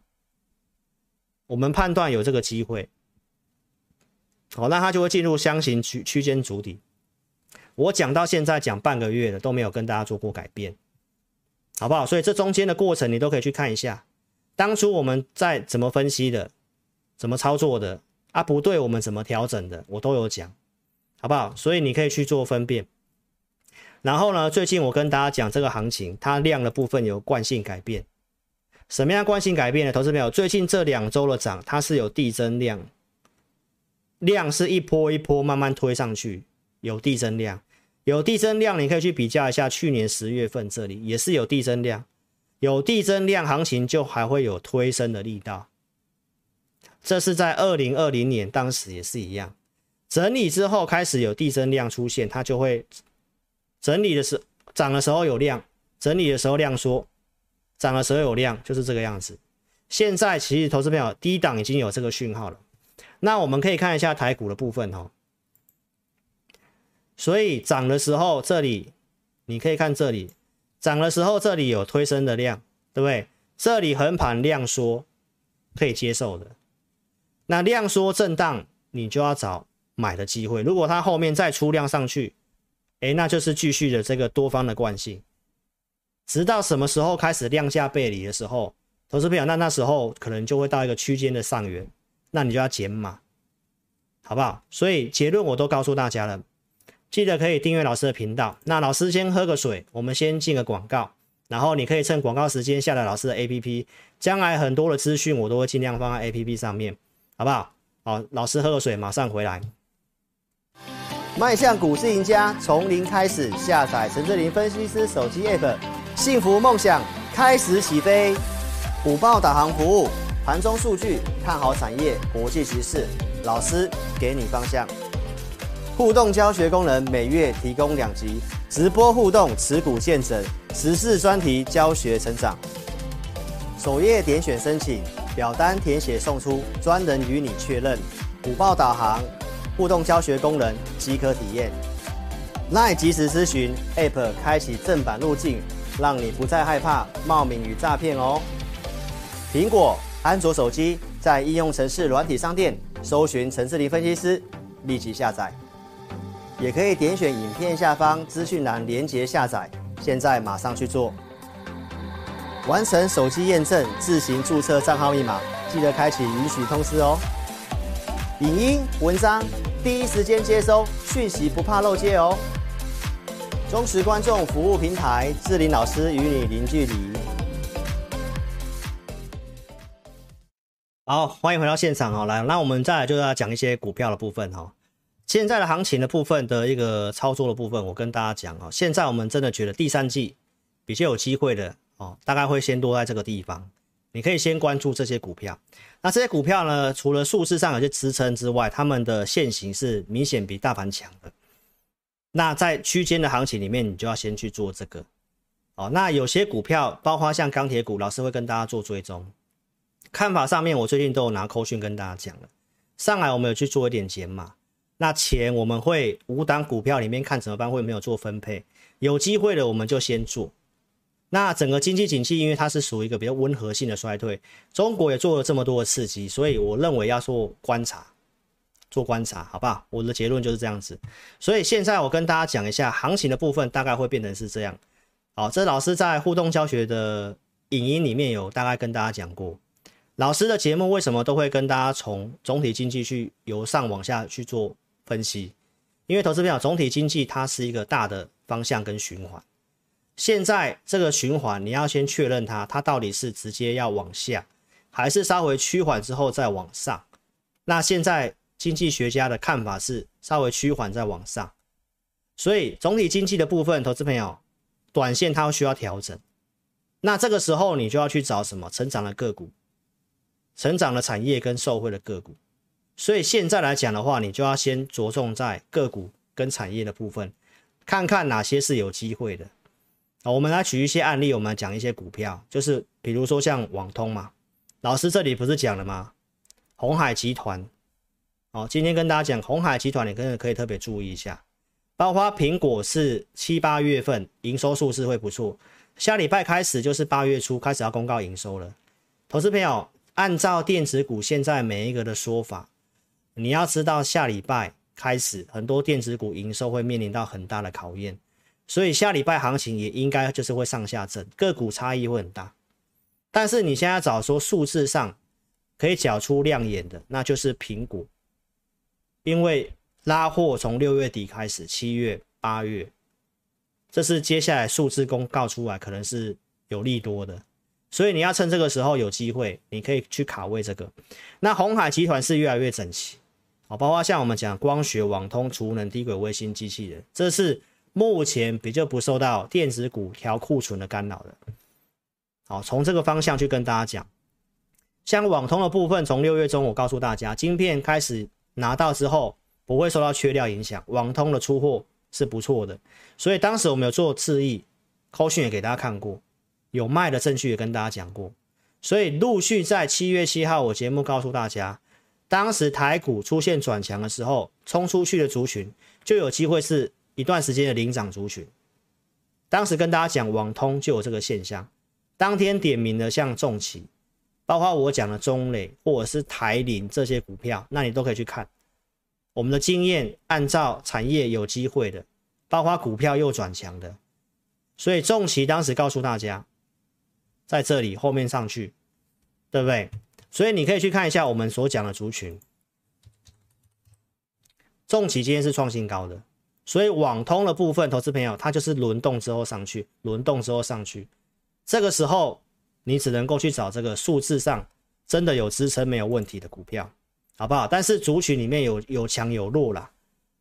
我们判断有这个机会，好，那它就会进入箱型区区间筑底。我讲到现在讲半个月了，都没有跟大家做过改变，好不好？所以这中间的过程你都可以去看一下，当初我们在怎么分析的，怎么操作的啊？不对，我们怎么调整的，我都有讲，好不好？所以你可以去做分辨。然后呢，最近我跟大家讲这个行情，它量的部分有惯性改变。什么样惯性改变呢？投资朋友，最近这两周的涨，它是有递增量，量是一波一波慢慢推上去，有递增量，有递增量，你可以去比较一下，去年十月份这里也是有递增量，有递增量，行情就还会有推升的力道。这是在二零二零年当时也是一样，整理之后开始有递增量出现，它就会。整理的时涨的时候有量，整理的时候量缩，涨的时候有量，就是这个样子。现在其实投资朋友低档已经有这个讯号了，那我们可以看一下台股的部分哦。所以涨的时候这里你可以看这里涨的时候这里有推升的量，对不对？这里横盘量缩可以接受的，那量缩震荡你就要找买的机会。如果它后面再出量上去。诶，那就是继续的这个多方的惯性，直到什么时候开始量价背离的时候，投资朋友，那那时候可能就会到一个区间的上缘，那你就要减码，好不好？所以结论我都告诉大家了，记得可以订阅老师的频道。那老师先喝个水，我们先进个广告，然后你可以趁广告时间下载老师的 APP，将来很多的资讯我都会尽量放在 APP 上面，好不好？好，老师喝个水，马上回来。迈向股市赢家，从零开始，下载陈志林分析师手机 App，幸福梦想开始起飞。虎豹导航服务，盘中数据，看好产业，国际局势，老师给你方向。互动教学功能，每月提供两集直播互动，持股见证，时事专题教学成长。首页点选申请，表单填写送出，专人与你确认。虎豹导航。互动教学功能即可体验，LINE 即时咨询 App 开启正版路径，让你不再害怕冒名与诈骗哦。苹果、安卓手机在应用程式软体商店搜寻陈志林分析师，立即下载，也可以点选影片下方资讯栏连结下载，现在马上去做，完成手机验证，自行注册账号密码，记得开启允许通知哦。影音文章第一时间接收讯息，不怕漏接哦。忠实观众服务平台，志林老师与你零距离。好，欢迎回到现场哦。来，那我们再来就要讲一些股票的部分哈。现在的行情的部分的一个操作的部分，我跟大家讲哦。现在我们真的觉得第三季比较有机会的哦，大概会先多在这个地方。你可以先关注这些股票，那这些股票呢，除了数字上有些支撑之外，他们的线型是明显比大盘强的。那在区间的行情里面，你就要先去做这个。哦，那有些股票，包括像钢铁股，老师会跟大家做追踪。看法上面，我最近都有拿扣讯跟大家讲了。上来我们有去做一点减码，那钱我们会五档股票里面看怎么办，会没有做分配，有机会的我们就先做。那整个经济景气，因为它是属于一个比较温和性的衰退，中国也做了这么多的刺激，所以我认为要做观察，做观察，好不好？我的结论就是这样子。所以现在我跟大家讲一下行情的部分，大概会变成是这样。好，这老师在互动教学的影音里面有大概跟大家讲过，老师的节目为什么都会跟大家从总体经济去由上往下去做分析？因为投资票总体经济它是一个大的方向跟循环。现在这个循环，你要先确认它，它到底是直接要往下，还是稍微趋缓之后再往上？那现在经济学家的看法是稍微趋缓在往上，所以总体经济的部分，投资朋友，短线它需要调整。那这个时候你就要去找什么成长的个股，成长的产业跟受惠的个股。所以现在来讲的话，你就要先着重在个股跟产业的部分，看看哪些是有机会的。好，我们来举一些案例，我们来讲一些股票，就是比如说像网通嘛，老师这里不是讲了吗？鸿海集团，哦，今天跟大家讲鸿海集团，你真的可以特别注意一下，包括苹果是七八月份营收数字会不错，下礼拜开始就是八月初开始要公告营收了。投资朋友，按照电子股现在每一个的说法。你要知道，下礼拜开始，很多电子股营收会面临到很大的考验，所以下礼拜行情也应该就是会上下震，个股差异会很大。但是你现在找说数字上可以缴出亮眼的，那就是苹果，因为拉货从六月底开始，七月、八月，这是接下来数字公告出来可能是有利多的。所以你要趁这个时候有机会，你可以去卡位这个。那红海集团是越来越整齐。好，包括像我们讲光学、网通、储能、低轨卫星、机器人，这是目前比较不受到电子股调库存的干扰的。好，从这个方向去跟大家讲，像网通的部分，从六月中我告诉大家，晶片开始拿到之后，不会受到缺料影响，网通的出货是不错的。所以当时我们有做示意，扣讯也给大家看过，有卖的证据也跟大家讲过。所以陆续在七月七号，我节目告诉大家。当时台股出现转强的时候，冲出去的族群就有机会是一段时间的领涨族群。当时跟大家讲网通就有这个现象，当天点名的像重企，包括我讲的中磊或者是台林这些股票，那你都可以去看。我们的经验，按照产业有机会的，包括股票又转强的，所以重企当时告诉大家，在这里后面上去，对不对？所以你可以去看一下我们所讲的族群，重企今天是创新高的，所以网通的部分，投资朋友它就是轮动之后上去，轮动之后上去，这个时候你只能够去找这个数字上真的有支撑没有问题的股票，好不好？但是族群里面有有强有弱啦，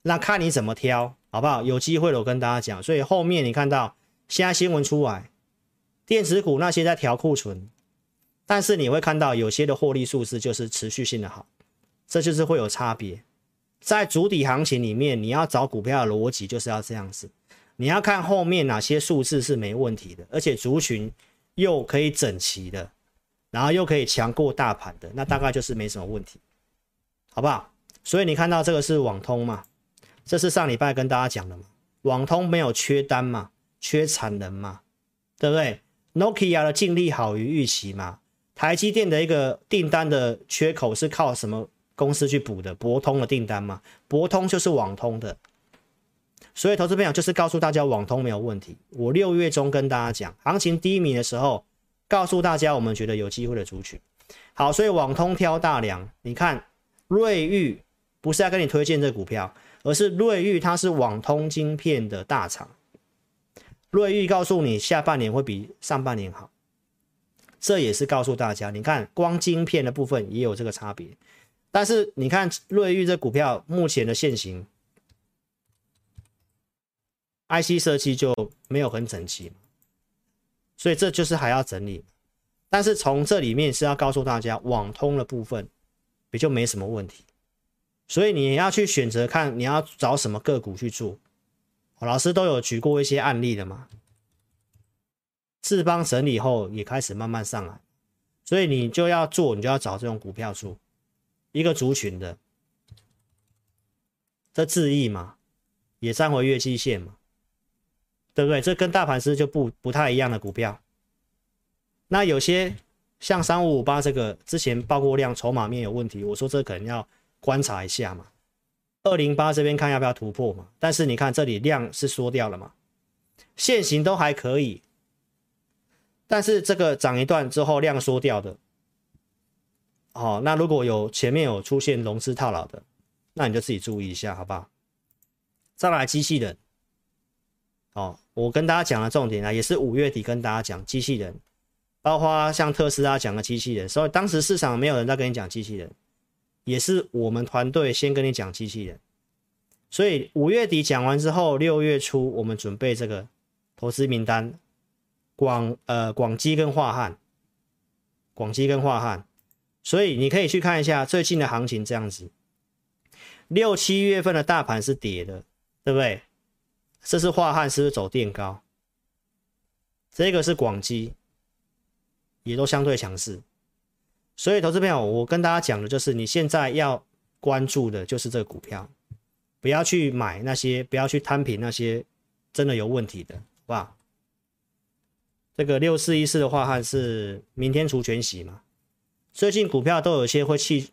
那看你怎么挑，好不好？有机会了我跟大家讲，所以后面你看到现在新闻出来，电子股那些在调库存。但是你会看到有些的获利数字就是持续性的好，这就是会有差别。在主底行情里面，你要找股票的逻辑就是要这样子，你要看后面哪些数字是没问题的，而且族群又可以整齐的，然后又可以强过大盘的，那大概就是没什么问题，好不好？所以你看到这个是网通嘛，这是上礼拜跟大家讲的嘛，网通没有缺单嘛，缺产能嘛，对不对？Nokia 的净利好于预期嘛。台积电的一个订单的缺口是靠什么公司去补的？博通的订单嘛？博通就是网通的，所以投资朋友就是告诉大家网通没有问题。我六月中跟大家讲，行情低迷的时候，告诉大家我们觉得有机会的族群。好，所以网通挑大梁，你看瑞昱不是要跟你推荐这股票，而是瑞昱它是网通晶片的大厂，瑞昱告诉你下半年会比上半年好。这也是告诉大家，你看光晶片的部分也有这个差别，但是你看瑞昱这股票目前的线型，IC 设计就没有很整齐，所以这就是还要整理。但是从这里面是要告诉大家，网通的部分也就没什么问题，所以你要去选择看你要找什么个股去做。老师都有举过一些案例的嘛。智邦整理后也开始慢慢上来，所以你就要做，你就要找这种股票做一个族群的，这智易嘛，也站回月季线嘛，对不对？这跟大盘是就不不太一样的股票。那有些像三五五八这个之前报过量，筹码面有问题，我说这可能要观察一下嘛。二零八这边看要不要突破嘛？但是你看这里量是缩掉了嘛，线型都还可以。但是这个涨一段之后量缩掉的，哦，那如果有前面有出现融资套牢的，那你就自己注意一下，好不好？再来机器人，哦，我跟大家讲的重点啊，也是五月底跟大家讲机器人，包括像特斯拉讲的机器人，所以当时市场没有人在跟你讲机器人，也是我们团队先跟你讲机器人，所以五月底讲完之后，六月初我们准备这个投资名单，广呃广基跟樺汉，广基跟樺汉，所以你可以去看一下最近的行情这样子，六七月份的大盘是跌的，对不对？这是化汉是不是走垫高？这个是广基，也都相对强势。所以，投资朋友，我跟大家讲的就是，你现在要关注的就是这个股票，不要去买那些，不要去摊平那些真的有问题的，好不好？这个六四一四的樺汉是明天除权息嘛？最近股票都有些会去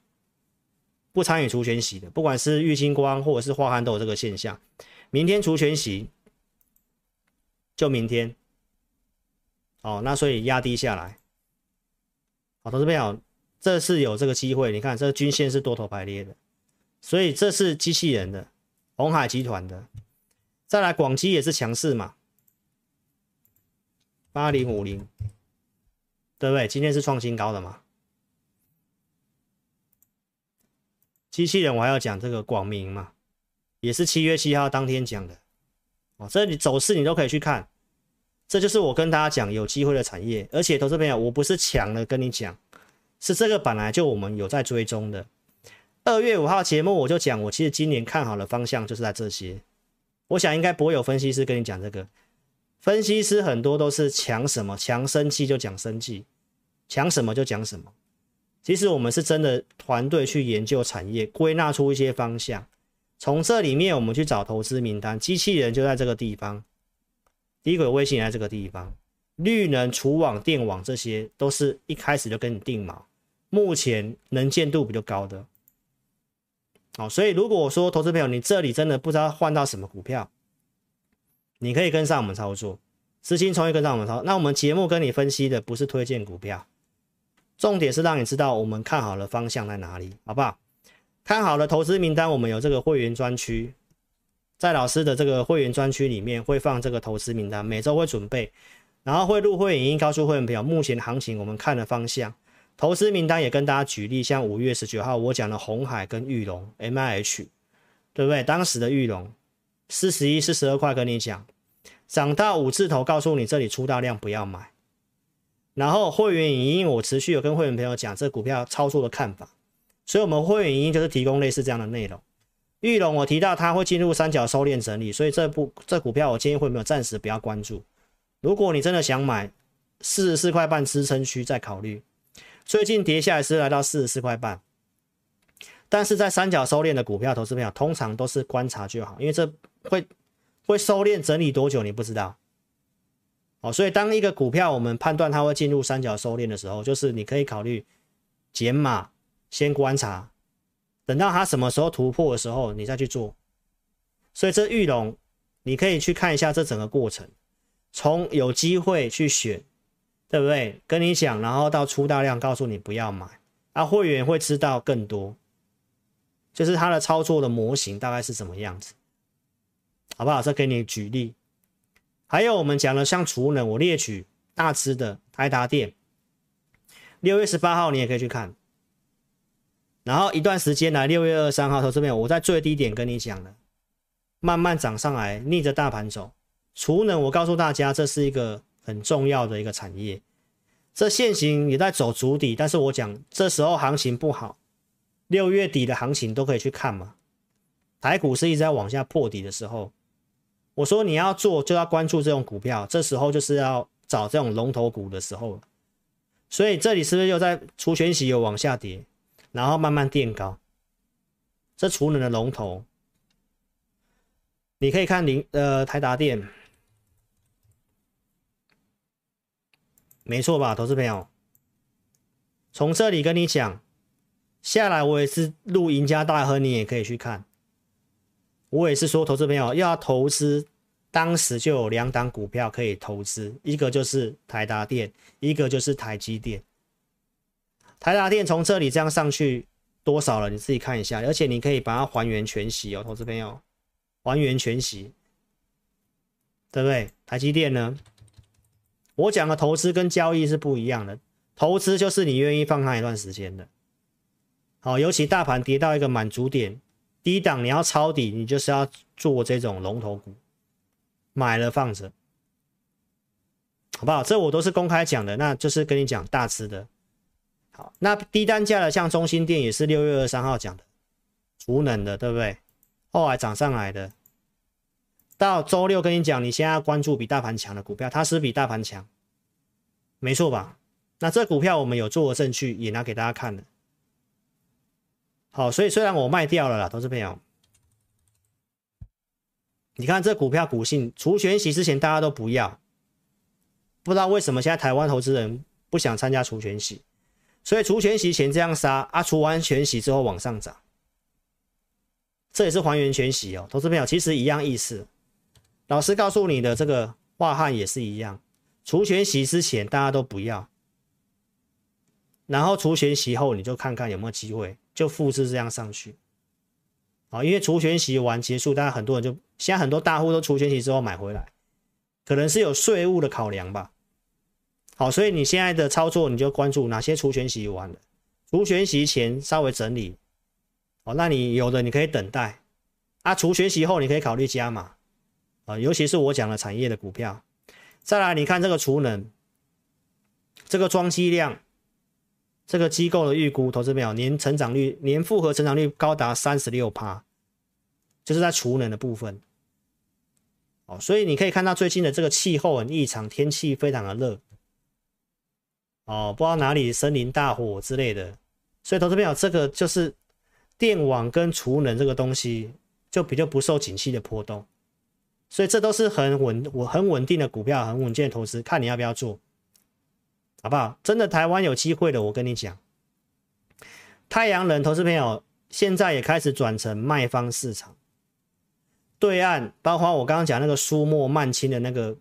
不参与除权息的，不管是玉晶光或者是樺汉都有这个现象。明天除权息，就明天。哦，那所以压低下来。好，投资朋友。这是有这个机会，你看这均线是多头排列的，所以这是机器人的，鸿海集团的，再来广基也是强势嘛，八零五零，对不对？今天是创新高的嘛。机器人我还要讲这个广明嘛，也是七月七号当天讲的，哦，这里走势你都可以去看，这就是我跟大家讲有机会的产业，而且投资朋友，我不是抢了跟你讲。是这个本来就我们有在追踪的。二月五号节目我就讲，我其实今年看好的方向就是在这些。我想应该不会有分析师跟你讲这个。分析师很多都是抢什么，抢生技就讲生技，抢什么就讲什么。其实我们是真的团队去研究产业，归纳出一些方向，从这里面我们去找投资名单。机器人就在这个地方，低轨卫星也在这个地方，绿能、储网、电网这些都是一开始就跟你定锚。目前能见度比较高的，好，所以如果说投资朋友你这里真的不知道换到什么股票，你可以跟上我们操作，资金从一跟上我们操。那我们节目跟你分析的不是推荐股票，重点是让你知道我们看好的方向在哪里，好不好？看好的投资名单，我们有这个会员专区，在老师的这个会员专区里面会放这个投资名单，每周会准备，然后会录会影音告诉会员朋友目前行情我们看的方向。投资名单也跟大家举例，像五月十九号我讲的红海跟玉龙 M I H，对不对？当时的玉龙四十一、四十二块，跟你讲，涨到五字头，告诉你这里出大量不要买。然后会员影音我持续有跟会员朋友讲这股票操作的看法，所以我们会员影音就是提供类似这样的内容。玉龙我提到它会进入三角收敛整理，所以这部这股票我建议会没有暂时不要关注。如果你真的想买四十四块半支撑区再考虑。最近跌下来是来到四十四块半，但是在三角收敛的股票，投资票通常都是观察就好，因为这会会收敛整理多久你不知道。哦，所以当一个股票我们判断它会进入三角收敛的时候，就是你可以考虑减码，先观察，等到它什么时候突破的时候，你再去做。所以这玉龙你可以去看一下这整个过程，从有机会去选。对不对？跟你讲，然后到出大量，告诉你不要买，啊，会员会知道更多，就是他的操作的模型大概是什么样子，好不好？这给你举例。还有我们讲的像储能，我列举大支的台达电，六月十八号你也可以去看，然后一段时间来，六月二十三号投资朋友，我在最低点跟你讲了，慢慢涨上来，逆着大盘走，储能，我告诉大家，这是一个。很重要的一个产业，这现行也在走筑底，但是我讲这时候行情不好，六月底的行情都可以去看嘛。台股是一直在往下破底的时候，我说你要做就要关注这种股票，这时候就是要找这种龙头股的时候。所以这里是不是又在除权息有往下跌，然后慢慢垫高？这储能的龙头，你可以看零呃台达电。没错吧，投资朋友，从这里跟你讲下来，我也是录赢家大亨，你也可以去看。我也是说，投资朋友要投资，当时就有两档股票可以投资，一个就是台达电，一个就是台积电。台达电从这里这样上去多少了？你自己看一下，而且你可以把它还原全息哦，投资朋友，还原全息，对不对？台积电呢？我讲的投资跟交易是不一样的，投资就是你愿意放它一段时间的，好，尤其大盘跌到一个满足点，低档你要抄底，你就是要做这种龙头股，买了放着，好不好？这我都是公开讲的，那就是跟你讲大只的。好，那低单价的像中心店也是六月二十三号讲的，储能的，对不对？后来涨上来的。到周六跟你讲，你现在要关注比大盘强的股票，它是比大盘强，没错吧？那这股票我们有做过证据，也拿给大家看了。好，所以虽然我卖掉了啦，投资朋友，你看这股票股性，除权息之前大家都不要，不知道为什么现在台湾投资人不想参加除权息，所以除全息前这样杀啊，除完全息之后往上涨，这也是还原全息哦，投资朋友其实一样意思。老师告诉你的这个化汉也是一样，除全息之前大家都不要，然后除全息后你就看看有没有机会，就复制这样上去。啊，因为除全息完结束，大家很多人就现在很多大户都除全息之后买回来，可能是有税务的考量吧。好，所以你现在的操作你就关注哪些除权息完了，除权息前稍微整理。好，那你有的你可以等待，啊，除权息后你可以考虑加码。啊，尤其是我讲的产业的股票，再来你看这个储能，这个装机量，这个机构的预估，投资没有年成长率，年复合成长率高达三十六趴，就是在储能的部分。哦，所以你可以看到最近的这个气候很异常，天气非常的热。哦，不知道哪里森林大火之类的，所以投资朋友这个就是电网跟储能这个东西，就比较不受景气的波动。所以这都是很稳、我很稳定的股票，很稳健的投资，看你要不要做，好不好？真的台湾有机会的，我跟你讲，太阳能投资朋友现在也开始转成卖方市场，对岸包括我刚刚讲那个苏莫曼青的那个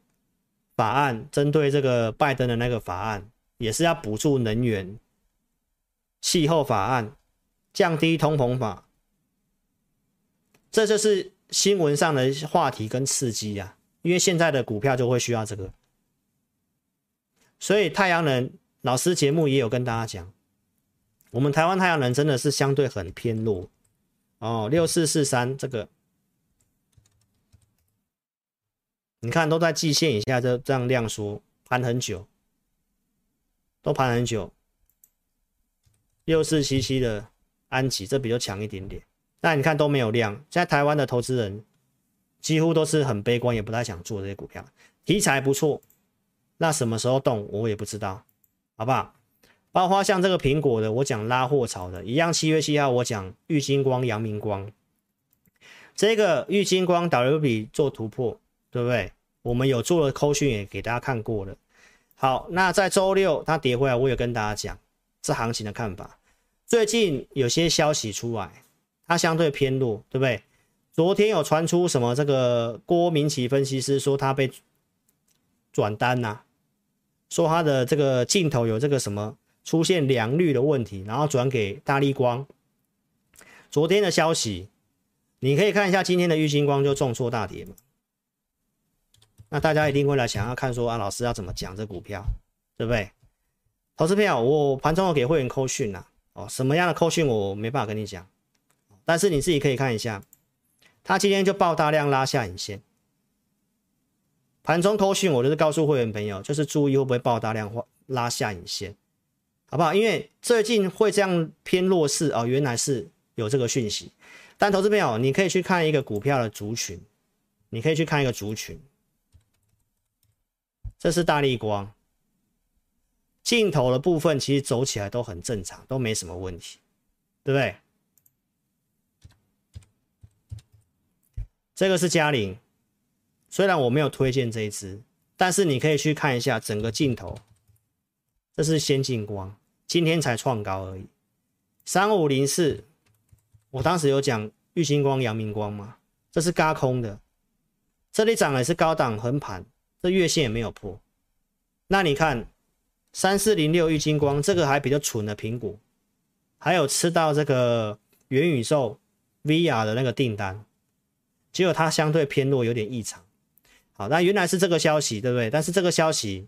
法案，针对这个拜登的那个法案，也是要补助能源、气候法案、降低通膨法，这就是。新闻上的话题跟刺激呀、啊，因为现在的股票就会需要这个，所以太阳能老师节目也有跟大家讲，我们台湾太阳能真的是相对很偏弱。哦，六四四三这个，你看都在季线以下，就这样量缩盘很久，都盘很久，六四七七的安吉这比较强一点点。那你看都没有量，现在台湾的投资人几乎都是很悲观，也不太想做这些股票。题材不错，那什么时候动我也不知道，好不好？包括像这个苹果的，我讲拉货潮的一样，七月七号我讲玉金光、阳明光，这个玉金光 WB 做突破，对不对？我们有做了扣讯也给大家看过了。好，那在周六它跌回来，我也跟大家讲这行情的看法。最近有些消息出来。它相对偏弱，对不对？昨天有传出什么？这个郭明奇分析师说他被转单呐、说他的这个镜头有这个什么出现良率的问题，然后转给大立光。昨天的消息，你可以看一下今天的玉晶光就重挫大跌嘛。那大家一定会来想要看说啊，老师要怎么讲这股票，对不对？投资票我盘中有给会员扣讯呐，哦，什么样的扣讯我没办法跟你讲。但是你自己可以看一下，他今天就爆大量拉下影线，盘中扣讯我就是告诉会员朋友，就是注意会不会爆大量拉下影线，好不好？因为最近会这样偏弱势哦，原来是有这个讯息。但投资朋友，你可以去看一个股票的族群，你可以去看一个族群，这是大力光，镜头的部分其实走起来都很正常，都没什么问题，对不对？这个是嘉玲，虽然我没有推荐这一支，但是你可以去看一下整个镜头。这是先进光，今天才创高而已。三五零四，我当时有讲玉星光、阳明光嘛，这是轧空的，这里涨的是高档横盘，这月线也没有破。那你看三四零六玉晶光，这个还比较蠢的苹果，还有吃到这个元宇宙 VR 的那个订单。结果它相对偏弱，有点异常。好，那原来是这个消息，对不对？但是这个消息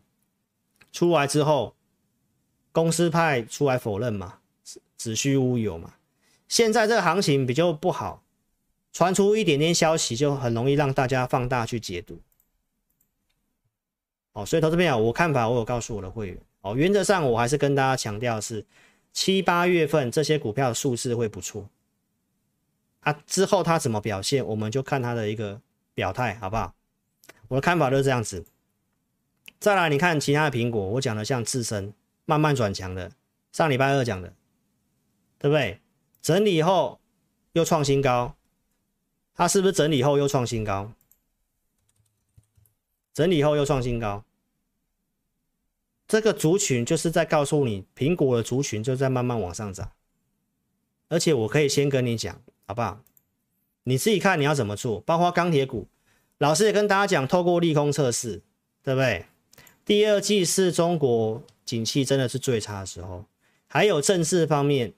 出来之后，公司派出来否认嘛，子虚乌有嘛。现在这个行情比较不好，传出一点点消息就很容易让大家放大去解读。哦，所以投资朋友，我看法我有告诉我的会员哦，原则上我还是跟大家强调是七八月份这些股票的数字会不错啊，之后它怎么表现，我们就看它的一个表态，好不好？我的看法就是这样子。再来，你看其他的苹果，我讲的像自身慢慢转强的，上礼拜二讲的，对不对？整理后又创新高，它是不是整理后又创新高？整理后又创新高，这个族群就是在告诉你，苹果的族群就在慢慢往上涨。而且我可以先跟你讲，好不好？你自己看你要怎么做。包括钢铁股，老师也跟大家讲，透过利空测试，对不对？第二季是中国景气真的是最差的时候，还有政治方面，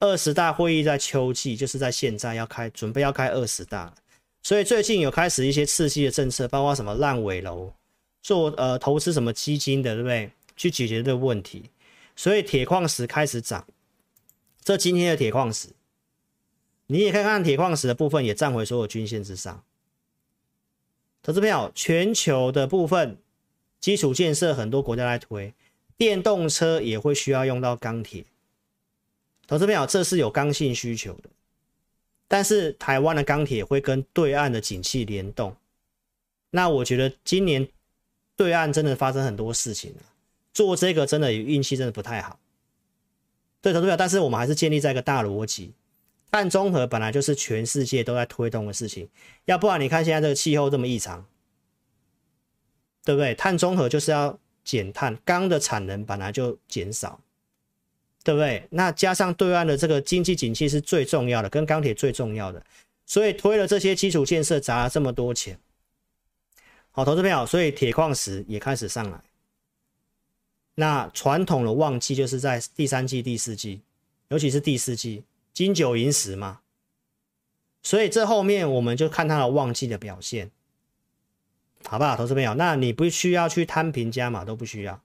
二十大会议在秋季，就是在现在要开，准备要开二十大。所以最近有开始一些刺激的政策，包括什么烂尾楼，做呃投资什么基金的，对不对？去解决这个问题。所以铁矿石开始涨，这今天的铁矿石，你也看看铁矿石的部分也站回所有均线之上。投资朋友，全球的部分基础建设很多国家来推，电动车也会需要用到钢铁。投资朋友，这是有刚性需求的。但是台湾的钢铁会跟对岸的景气联动，那我觉得今年对岸真的发生很多事情，做这个真的运气真的不太好。对，投资者，但是我们还是建立在一个大逻辑，碳中和本来就是全世界都在推动的事情，要不然你看现在这个气候这么异常，对不对？碳中和就是要减碳，钢的产能本来就减少。对不对？那加上对岸的这个经济景气是最重要的，跟钢铁最重要的，所以推了这些基础建设，砸了这么多钱。好，投资朋友，所以铁矿石也开始上来。那传统的旺季就是在第三季、第四季，尤其是第四季，金九银十嘛。所以这后面我们就看它的旺季的表现，好不好？投资朋友，那你不需要去摊平加码，都不需要。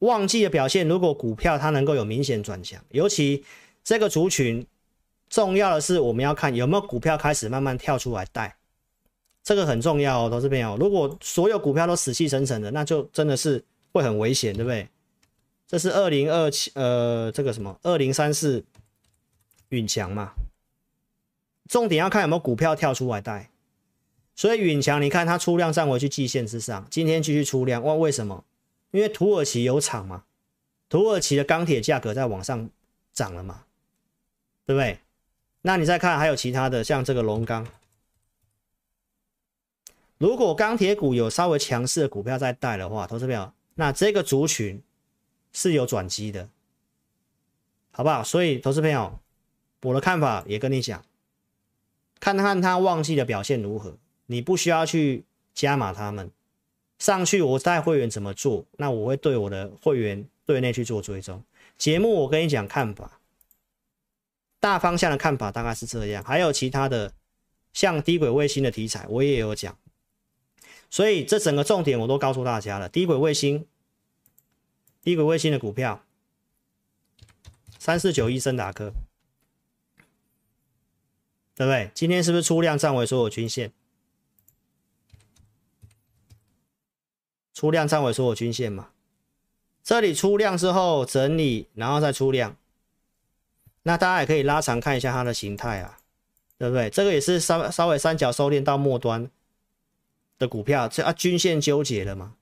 旺季的表现，如果股票它能够有明显转强，尤其这个族群，重要的是我们要看有没有股票开始慢慢跳出来带，这个很重要哦，投资朋友。如果所有股票都死气沉沉的，那就真的是会很危险，对不对？这是二零二七，呃，这个什么二零三四允强嘛，重点要看有没有股票跳出来带。所以允强，你看它出量站回去季线之上，今天继续出量，哇，为什么？因为土耳其有厂嘛，土耳其的钢铁价格在往上涨了嘛，对不对？那你再看还有其他的，像这个龙钢，如果钢铁股有稍微强势的股票在带的话，投资朋友，那这个族群是有转机的，好不好？所以投资朋友，我的看法也跟你讲，看看它旺季的表现如何，你不需要去加码他们。上去我带会员怎么做？那我会对我的会员对内去做追踪。节目我跟你讲看法，大方向的看法大概是这样。还有其他的像低轨卫星的题材，我也有讲。所以这整个重点我都告诉大家了。低轨卫星，低轨卫星的股票，三四九一升达科，对不对？今天是不是出量站回所有均线？出量站稳所有均线嘛，这里出量之后整理，然后再出量，那大家也可以拉长看一下它的形态啊，对不对？这个也是稍稍微三角收敛到末端的股票，这啊均线纠结了嘛？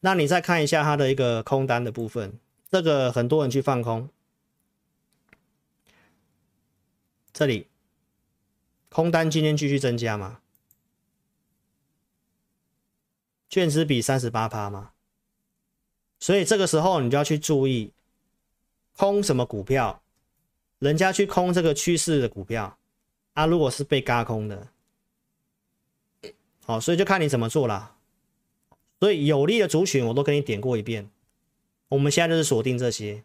那你再看一下它的一个空单的部分，这个很多人去放空，这里空单今天继续增加嘛？券资比三十八趴吗，所以这个时候你就要去注意空什么股票，人家去空这个趋势的股票啊，如果是被轧空的，好，所以就看你怎么做啦。所以有利的族群我都跟你点过一遍，我们现在就是锁定这些，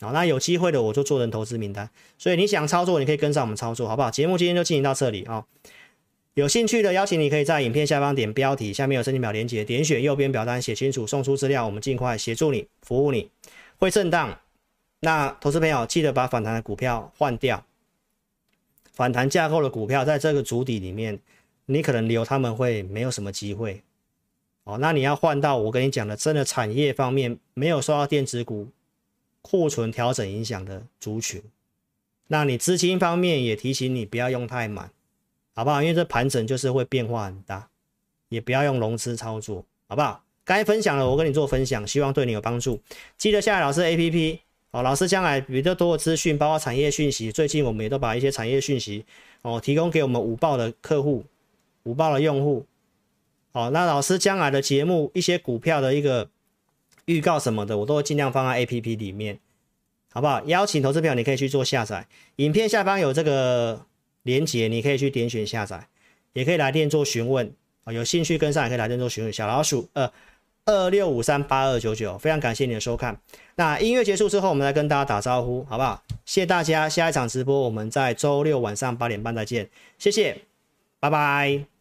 好，那有机会的我就做成投资名单，所以你想操作你可以跟上我们操作，好不好？节目今天就进行到这里啊。有兴趣的邀请你可以在影片下方点标题，下面有申请表连接，点选右边表单写清楚，送出资料，我们尽快协助你，服务你。会震荡，那投资朋友记得把反弹的股票换掉，反弹架构的股票在这个主底里面，你可能留他们会没有什么机会。哦，那你要换到我跟你讲的，真的产业方面没有受到电子股库存调整影响的族群。那你资金方面也提醒你不要用太满，好不好？因为这盘整就是会变化很大，也不要用融资操作，好不好？该分享了，我跟你做分享，希望对你有帮助。记得下载老师 APP 哦，老师将来比较多的资讯，包括产业讯息。最近我们也都把一些产业讯息哦提供给我们午报的客户、午报的用户。哦，那老师将来的节目一些股票的一个预告什么的，我都会尽量放在 APP 里面，好不好？邀请投资朋友，你可以去做下载。影片下方有这个连接，你可以去点选下载，也可以来电做询问啊。有兴趣跟上也可以来电做询问。小老鼠二。二六五三八二九九，非常感谢你的收看。那音乐结束之后，我们来跟大家打招呼，好不好？谢谢大家，下一场直播我们在周六晚上八点半再见，谢谢，拜拜。